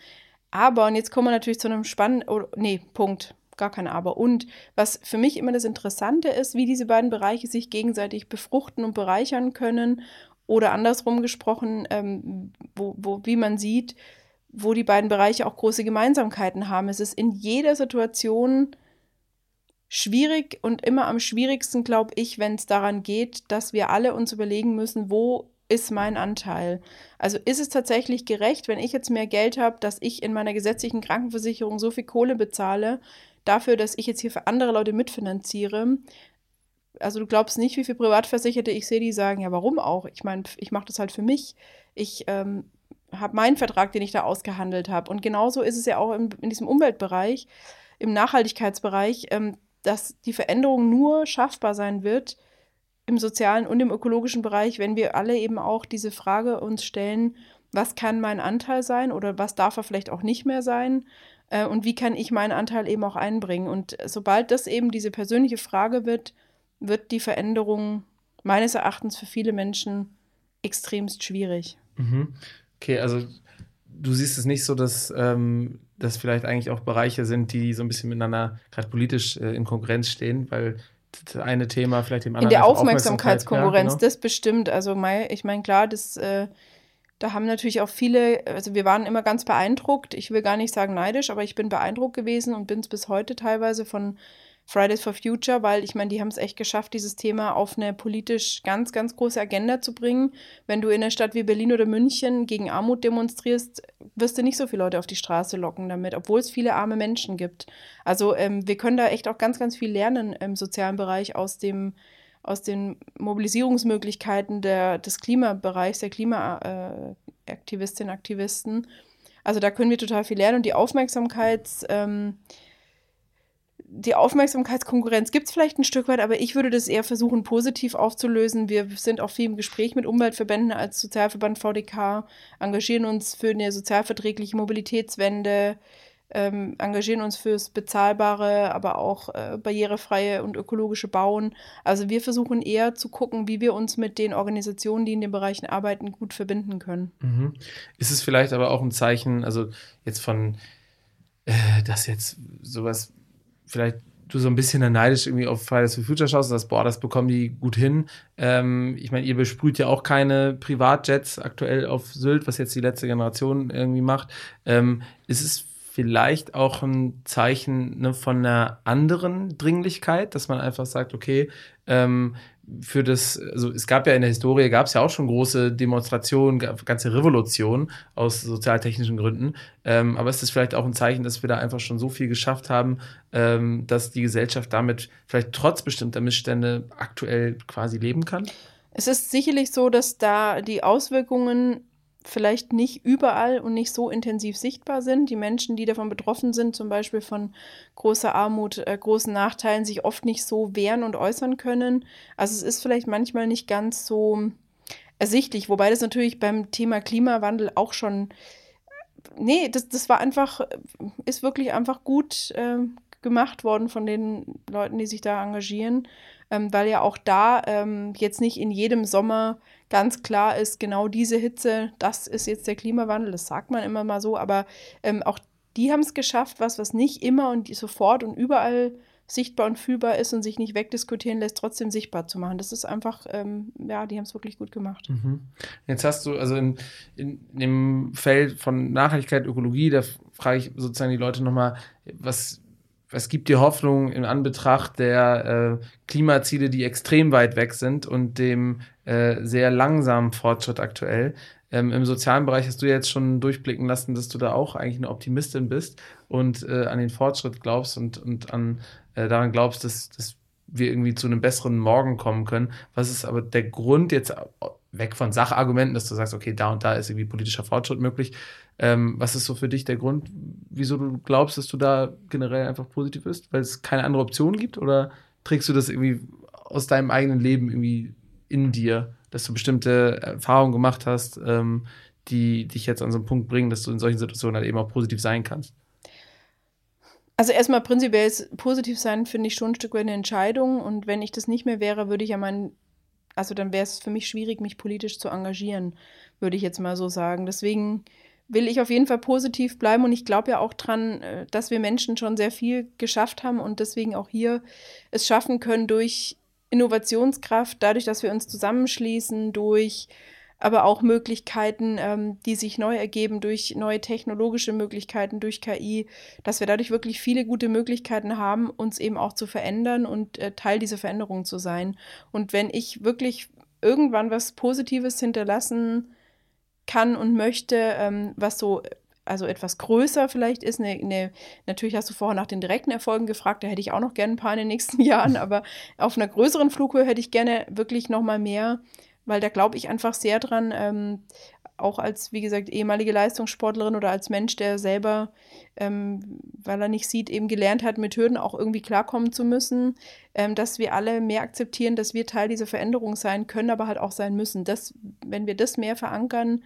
Aber, und jetzt kommen wir natürlich zu einem spannenden, oh, nee, Punkt, gar kein Aber. Und was für mich immer das Interessante ist, wie diese beiden Bereiche sich gegenseitig befruchten und bereichern können. Oder andersrum gesprochen, ähm, wo, wo, wie man sieht, wo die beiden Bereiche auch große Gemeinsamkeiten haben. Es ist in jeder Situation schwierig und immer am schwierigsten, glaube ich, wenn es daran geht, dass wir alle uns überlegen müssen, wo ist mein Anteil? Also ist es tatsächlich gerecht, wenn ich jetzt mehr Geld habe, dass ich in meiner gesetzlichen Krankenversicherung so viel Kohle bezahle, dafür, dass ich jetzt hier für andere Leute mitfinanziere? Also du glaubst nicht, wie viele Privatversicherte ich sehe, die sagen, ja, warum auch? Ich meine, ich mache das halt für mich. Ich ähm, habe meinen Vertrag, den ich da ausgehandelt habe. Und genauso ist es ja auch in, in diesem Umweltbereich, im Nachhaltigkeitsbereich. Ähm, dass die Veränderung nur schaffbar sein wird im sozialen und im ökologischen Bereich, wenn wir alle eben auch diese Frage uns stellen, was kann mein Anteil sein oder was darf er vielleicht auch nicht mehr sein äh, und wie kann ich meinen Anteil eben auch einbringen. Und sobald das eben diese persönliche Frage wird, wird die Veränderung meines Erachtens für viele Menschen extremst schwierig. Mhm. Okay, also du siehst es nicht so, dass ähm, das vielleicht eigentlich auch Bereiche sind, die so ein bisschen miteinander gerade politisch äh, in Konkurrenz stehen, weil das eine Thema vielleicht dem anderen. In der Aufmerksamkeitskonkurrenz, ja, genau. das bestimmt. Also ich meine, klar, das, äh, da haben natürlich auch viele, also wir waren immer ganz beeindruckt. Ich will gar nicht sagen neidisch, aber ich bin beeindruckt gewesen und bin es bis heute teilweise von Fridays for Future, weil ich meine, die haben es echt geschafft, dieses Thema auf eine politisch ganz, ganz große Agenda zu bringen. Wenn du in einer Stadt wie Berlin oder München gegen Armut demonstrierst, wirst du nicht so viele Leute auf die Straße locken damit, obwohl es viele arme Menschen gibt. Also ähm, wir können da echt auch ganz, ganz viel lernen im sozialen Bereich aus dem aus den Mobilisierungsmöglichkeiten der, des Klimabereichs, der Klimaaktivistinnen, äh, Aktivisten. Also da können wir total viel lernen und die Aufmerksamkeits, ähm, die Aufmerksamkeitskonkurrenz gibt es vielleicht ein Stück weit, aber ich würde das eher versuchen, positiv aufzulösen. Wir sind auch viel im Gespräch mit Umweltverbänden als Sozialverband VDK, engagieren uns für eine sozialverträgliche Mobilitätswende, ähm, engagieren uns fürs bezahlbare, aber auch äh, barrierefreie und ökologische Bauen. Also wir versuchen eher zu gucken, wie wir uns mit den Organisationen, die in den Bereichen arbeiten, gut verbinden können. Mhm. Ist es vielleicht aber auch ein Zeichen, also jetzt von, äh, dass jetzt sowas vielleicht du so ein bisschen neidisch irgendwie auf Fridays for Future schaust und sagst, boah, das bekommen die gut hin. Ähm, ich meine, ihr besprüht ja auch keine Privatjets aktuell auf Sylt, was jetzt die letzte Generation irgendwie macht. Ähm, ist es vielleicht auch ein Zeichen ne, von einer anderen Dringlichkeit, dass man einfach sagt, okay, ähm, für das, also es gab ja in der Historie, gab es ja auch schon große Demonstrationen, ganze Revolutionen aus sozialtechnischen Gründen. Ähm, aber ist das vielleicht auch ein Zeichen, dass wir da einfach schon so viel geschafft haben, ähm, dass die Gesellschaft damit vielleicht trotz bestimmter Missstände aktuell quasi leben kann? Es ist sicherlich so, dass da die Auswirkungen vielleicht nicht überall und nicht so intensiv sichtbar sind. Die Menschen, die davon betroffen sind, zum Beispiel von großer Armut, äh, großen Nachteilen, sich oft nicht so wehren und äußern können. Also es ist vielleicht manchmal nicht ganz so ersichtlich, wobei das natürlich beim Thema Klimawandel auch schon, nee, das, das war einfach, ist wirklich einfach gut äh, gemacht worden von den Leuten, die sich da engagieren, ähm, weil ja auch da ähm, jetzt nicht in jedem Sommer ganz klar ist, genau diese Hitze, das ist jetzt der Klimawandel, das sagt man immer mal so, aber ähm, auch die haben es geschafft, was, was nicht immer und sofort und überall sichtbar und fühlbar ist und sich nicht wegdiskutieren lässt, trotzdem sichtbar zu machen. Das ist einfach, ähm, ja, die haben es wirklich gut gemacht. Mhm. Jetzt hast du, also in, in, in, dem Feld von Nachhaltigkeit, Ökologie, da frage ich sozusagen die Leute nochmal, was, was gibt dir Hoffnung in Anbetracht der äh, Klimaziele, die extrem weit weg sind und dem äh, sehr langsamen Fortschritt aktuell? Ähm, Im sozialen Bereich hast du jetzt schon durchblicken lassen, dass du da auch eigentlich eine Optimistin bist und äh, an den Fortschritt glaubst und, und an, äh, daran glaubst, dass, dass wir irgendwie zu einem besseren Morgen kommen können. Was ist aber der Grund jetzt weg von Sachargumenten, dass du sagst, okay, da und da ist irgendwie politischer Fortschritt möglich. Ähm, was ist so für dich der Grund, wieso du glaubst, dass du da generell einfach positiv bist? Weil es keine andere Option gibt? Oder trägst du das irgendwie aus deinem eigenen Leben irgendwie in dir, dass du bestimmte Erfahrungen gemacht hast, ähm, die dich jetzt an so einen Punkt bringen, dass du in solchen Situationen halt eben auch positiv sein kannst? Also erstmal prinzipiell positiv sein, finde ich schon ein Stück weit eine Entscheidung. Und wenn ich das nicht mehr wäre, würde ich ja meinen, also dann wäre es für mich schwierig, mich politisch zu engagieren, würde ich jetzt mal so sagen. Deswegen will ich auf jeden Fall positiv bleiben und ich glaube ja auch dran, äh, dass wir Menschen schon sehr viel geschafft haben und deswegen auch hier es schaffen können durch Innovationskraft, dadurch, dass wir uns zusammenschließen, durch aber auch Möglichkeiten, ähm, die sich neu ergeben durch neue technologische Möglichkeiten, durch KI, dass wir dadurch wirklich viele gute Möglichkeiten haben, uns eben auch zu verändern und äh, Teil dieser Veränderung zu sein. Und wenn ich wirklich irgendwann was Positives hinterlassen kann und möchte, ähm, was so also etwas größer vielleicht ist. Eine, eine, natürlich hast du vorher nach den direkten Erfolgen gefragt, da hätte ich auch noch gerne ein paar in den nächsten (laughs) Jahren, aber auf einer größeren Flughöhe hätte ich gerne wirklich noch mal mehr, weil da glaube ich einfach sehr dran, ähm, auch als, wie gesagt, ehemalige Leistungssportlerin oder als Mensch, der selber, ähm, weil er nicht sieht, eben gelernt hat, mit Hürden auch irgendwie klarkommen zu müssen, ähm, dass wir alle mehr akzeptieren, dass wir Teil dieser Veränderung sein können, aber halt auch sein müssen. Das, wenn wir das mehr verankern,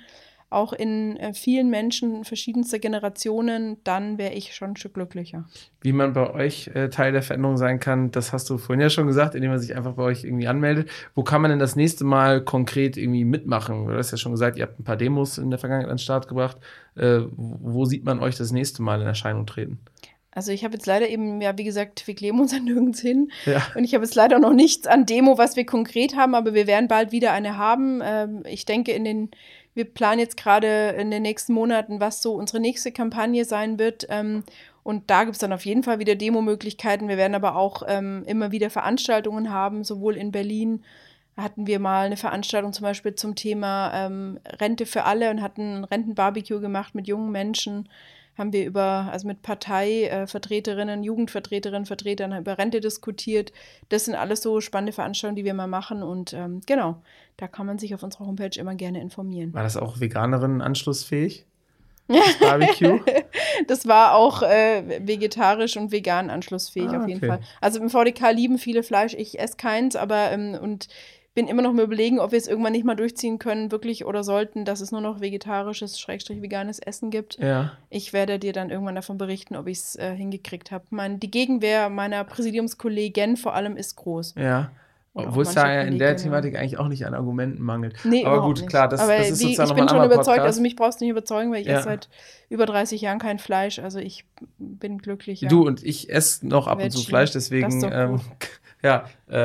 auch in äh, vielen Menschen verschiedenster Generationen, dann wäre ich schon ein Stück glücklicher. Wie man bei euch äh, Teil der Veränderung sein kann, das hast du vorhin ja schon gesagt, indem man sich einfach bei euch irgendwie anmeldet. Wo kann man denn das nächste Mal konkret irgendwie mitmachen? Du hast ja schon gesagt, ihr habt ein paar Demos in der Vergangenheit an den Start gebracht. Äh, wo sieht man euch das nächste Mal in Erscheinung treten? Also ich habe jetzt leider eben, ja, wie gesagt, wir kleben uns (laughs) an nirgends hin. Ja. Und ich habe jetzt leider noch nichts an Demo, was wir konkret haben, aber wir werden bald wieder eine haben. Ähm, ich denke, in den wir planen jetzt gerade in den nächsten Monaten, was so unsere nächste Kampagne sein wird. Ähm, und da gibt es dann auf jeden Fall wieder Demo-Möglichkeiten. Wir werden aber auch ähm, immer wieder Veranstaltungen haben, sowohl in Berlin hatten wir mal eine Veranstaltung zum Beispiel zum Thema ähm, Rente für alle und hatten ein Rentenbarbecue gemacht mit jungen Menschen haben wir über, also mit Parteivertreterinnen, Jugendvertreterinnen, Vertretern über Rente diskutiert. Das sind alles so spannende Veranstaltungen, die wir mal machen. Und ähm, genau, da kann man sich auf unserer Homepage immer gerne informieren. War das auch Veganerinnen anschlussfähig? (laughs) Das Barbecue? das war auch äh, vegetarisch und vegan anschlussfähig ah, auf jeden okay. Fall. Also im VDK lieben viele Fleisch, ich esse keins, aber ähm, und bin immer noch mal überlegen, ob wir es irgendwann nicht mal durchziehen können, wirklich oder sollten, dass es nur noch vegetarisches, schrägstrich veganes Essen gibt. Ja. Ich werde dir dann irgendwann davon berichten, ob ich es äh, hingekriegt habe. Mein, die Gegenwehr meiner Präsidiumskollegin vor allem ist groß. Ja. Obwohl es da ja in der Thematik eigentlich auch nicht an Argumenten mangelt. Nee, aber gut, nicht. klar, das, aber das ist die, sozusagen Ich bin schon überzeugt, Podcast. also mich brauchst du nicht überzeugen, weil ich ja. esse seit über 30 Jahren kein Fleisch. Also ich bin glücklich. Ja. Du und ich esse noch ab und zu Fleisch, deswegen ähm, ja, äh,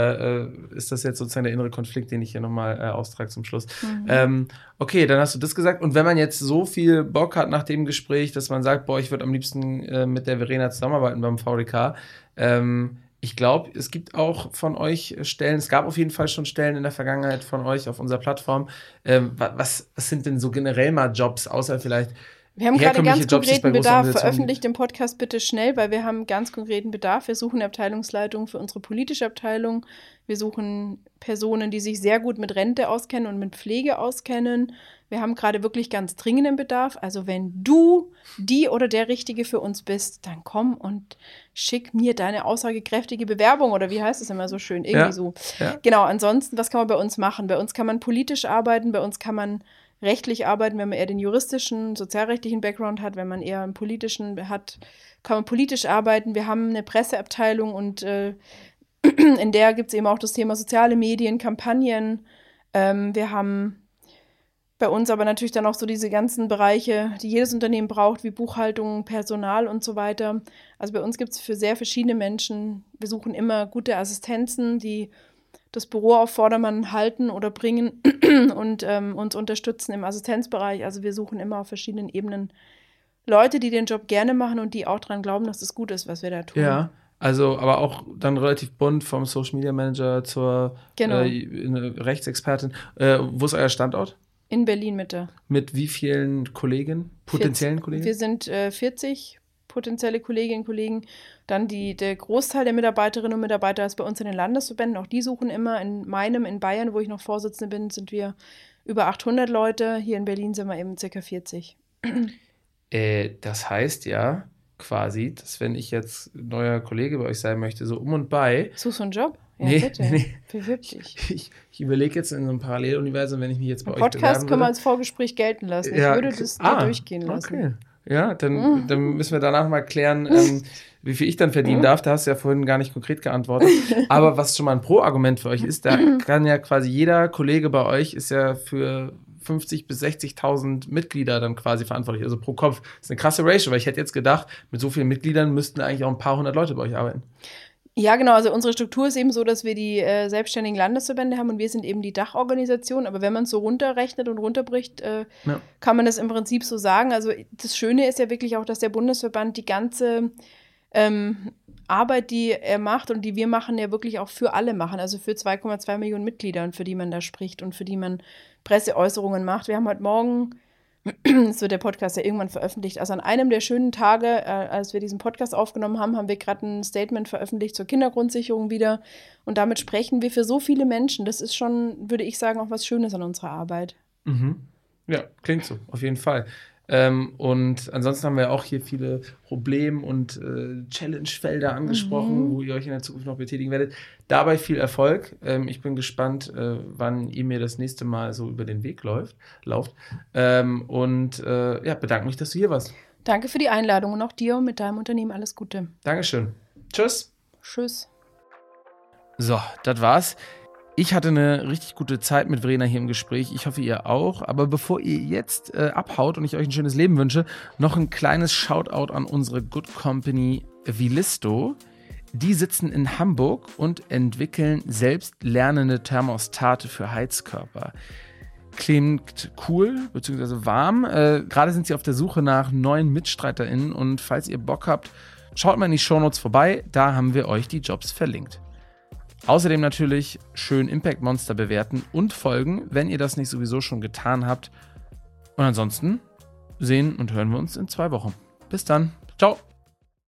äh, ist das jetzt sozusagen der innere Konflikt, den ich hier nochmal äh, austrage zum Schluss. Mhm. Ähm, okay, dann hast du das gesagt. Und wenn man jetzt so viel Bock hat nach dem Gespräch, dass man sagt, boah, ich würde am liebsten äh, mit der Verena zusammenarbeiten beim VDK, ähm, ich glaube, es gibt auch von euch Stellen, es gab auf jeden Fall schon Stellen in der Vergangenheit von euch auf unserer Plattform. Ähm, was, was sind denn so generell mal Jobs, außer vielleicht wir haben gerade ganz konkreten Bedarf. Veröffentlicht den Podcast bitte schnell, weil wir haben ganz konkreten Bedarf. Wir suchen eine Abteilungsleitung für unsere politische Abteilung. Wir suchen Personen, die sich sehr gut mit Rente auskennen und mit Pflege auskennen. Wir haben gerade wirklich ganz dringenden Bedarf. Also wenn du die oder der Richtige für uns bist, dann komm und schick mir deine aussagekräftige Bewerbung oder wie heißt es immer so schön? Irgendwie ja, so. Ja. Genau, ansonsten, was kann man bei uns machen? Bei uns kann man politisch arbeiten, bei uns kann man rechtlich arbeiten, wenn man eher den juristischen, sozialrechtlichen Background hat, wenn man eher einen politischen hat, kann man politisch arbeiten. Wir haben eine Presseabteilung und äh, (clears throat) in der gibt es eben auch das Thema soziale Medien, Kampagnen. Ähm, wir haben bei uns aber natürlich dann auch so diese ganzen Bereiche, die jedes Unternehmen braucht, wie Buchhaltung, Personal und so weiter. Also bei uns gibt es für sehr verschiedene Menschen, wir suchen immer gute Assistenzen, die das Büro auf Vordermann halten oder bringen (clears throat) und ähm, uns unterstützen im Assistenzbereich. Also wir suchen immer auf verschiedenen Ebenen Leute, die den Job gerne machen und die auch daran glauben, dass es gut ist, was wir da tun. Ja, also aber auch dann relativ bunt vom Social Media Manager zur genau. äh, Rechtsexpertin. Äh, wo ist euer Standort? In Berlin Mitte. Mit wie vielen Kollegen, potenziellen 40, Kollegen? Wir sind äh, 40 potenzielle Kolleginnen und Kollegen. Dann die, der Großteil der Mitarbeiterinnen und Mitarbeiter ist bei uns in den Landesverbänden. Auch die suchen immer. In meinem, in Bayern, wo ich noch Vorsitzende bin, sind wir über 800 Leute. Hier in Berlin sind wir eben circa 40. Äh, das heißt ja quasi, dass wenn ich jetzt neuer Kollege bei euch sein möchte, so um und bei. Suchst du einen Job? Ja, nee, bitte. Nee. Dich. Ich, ich überlege jetzt in so einem Paralleluniversum, wenn ich mich jetzt bei Ein euch Podcast können wir als Vorgespräch gelten lassen. Ich ja, würde das ah, durchgehen lassen. Okay. Ja, dann, mhm. dann müssen wir danach mal klären, ähm, wie viel ich dann verdienen mhm. darf. Da hast du ja vorhin gar nicht konkret geantwortet. (laughs) Aber was schon mal ein Pro-Argument für euch ist, da kann ja quasi jeder Kollege bei euch ist ja für 50 bis 60.000 Mitglieder dann quasi verantwortlich, also pro Kopf. Das ist eine krasse Ratio, weil ich hätte jetzt gedacht, mit so vielen Mitgliedern müssten eigentlich auch ein paar hundert Leute bei euch arbeiten. Ja, genau. Also unsere Struktur ist eben so, dass wir die äh, selbstständigen Landesverbände haben und wir sind eben die Dachorganisation. Aber wenn man es so runterrechnet und runterbricht, äh, ja. kann man das im Prinzip so sagen. Also das Schöne ist ja wirklich auch, dass der Bundesverband die ganze ähm, Arbeit, die er macht und die wir machen, ja wirklich auch für alle machen. Also für 2,2 Millionen Mitglieder, für die man da spricht und für die man Presseäußerungen macht. Wir haben heute Morgen es wird der Podcast ja irgendwann veröffentlicht. Also an einem der schönen Tage, äh, als wir diesen Podcast aufgenommen haben, haben wir gerade ein Statement veröffentlicht zur Kindergrundsicherung wieder. Und damit sprechen wir für so viele Menschen. Das ist schon, würde ich sagen, auch was Schönes an unserer Arbeit. Mhm. Ja, klingt so, auf jeden Fall. Ähm, und ansonsten haben wir auch hier viele Problem- und äh, Challenge-Felder angesprochen, mhm. wo ihr euch in der Zukunft noch betätigen werdet. Dabei viel Erfolg. Ähm, ich bin gespannt, äh, wann ihr mir das nächste Mal so über den Weg läuft, lauft. Ähm, und äh, ja, bedanke mich, dass du hier warst. Danke für die Einladung und auch dir und mit deinem Unternehmen alles Gute. Dankeschön. Tschüss. Tschüss. So, das war's. Ich hatte eine richtig gute Zeit mit Verena hier im Gespräch. Ich hoffe, ihr auch. Aber bevor ihr jetzt äh, abhaut und ich euch ein schönes Leben wünsche, noch ein kleines Shoutout an unsere Good Company Vilisto. Die sitzen in Hamburg und entwickeln selbstlernende Thermostate für Heizkörper. Klingt cool bzw. warm. Äh, Gerade sind sie auf der Suche nach neuen MitstreiterInnen und falls ihr Bock habt, schaut mal in die Shownotes vorbei. Da haben wir euch die Jobs verlinkt. Außerdem natürlich schön Impact Monster bewerten und folgen, wenn ihr das nicht sowieso schon getan habt. Und ansonsten sehen und hören wir uns in zwei Wochen. Bis dann. Ciao.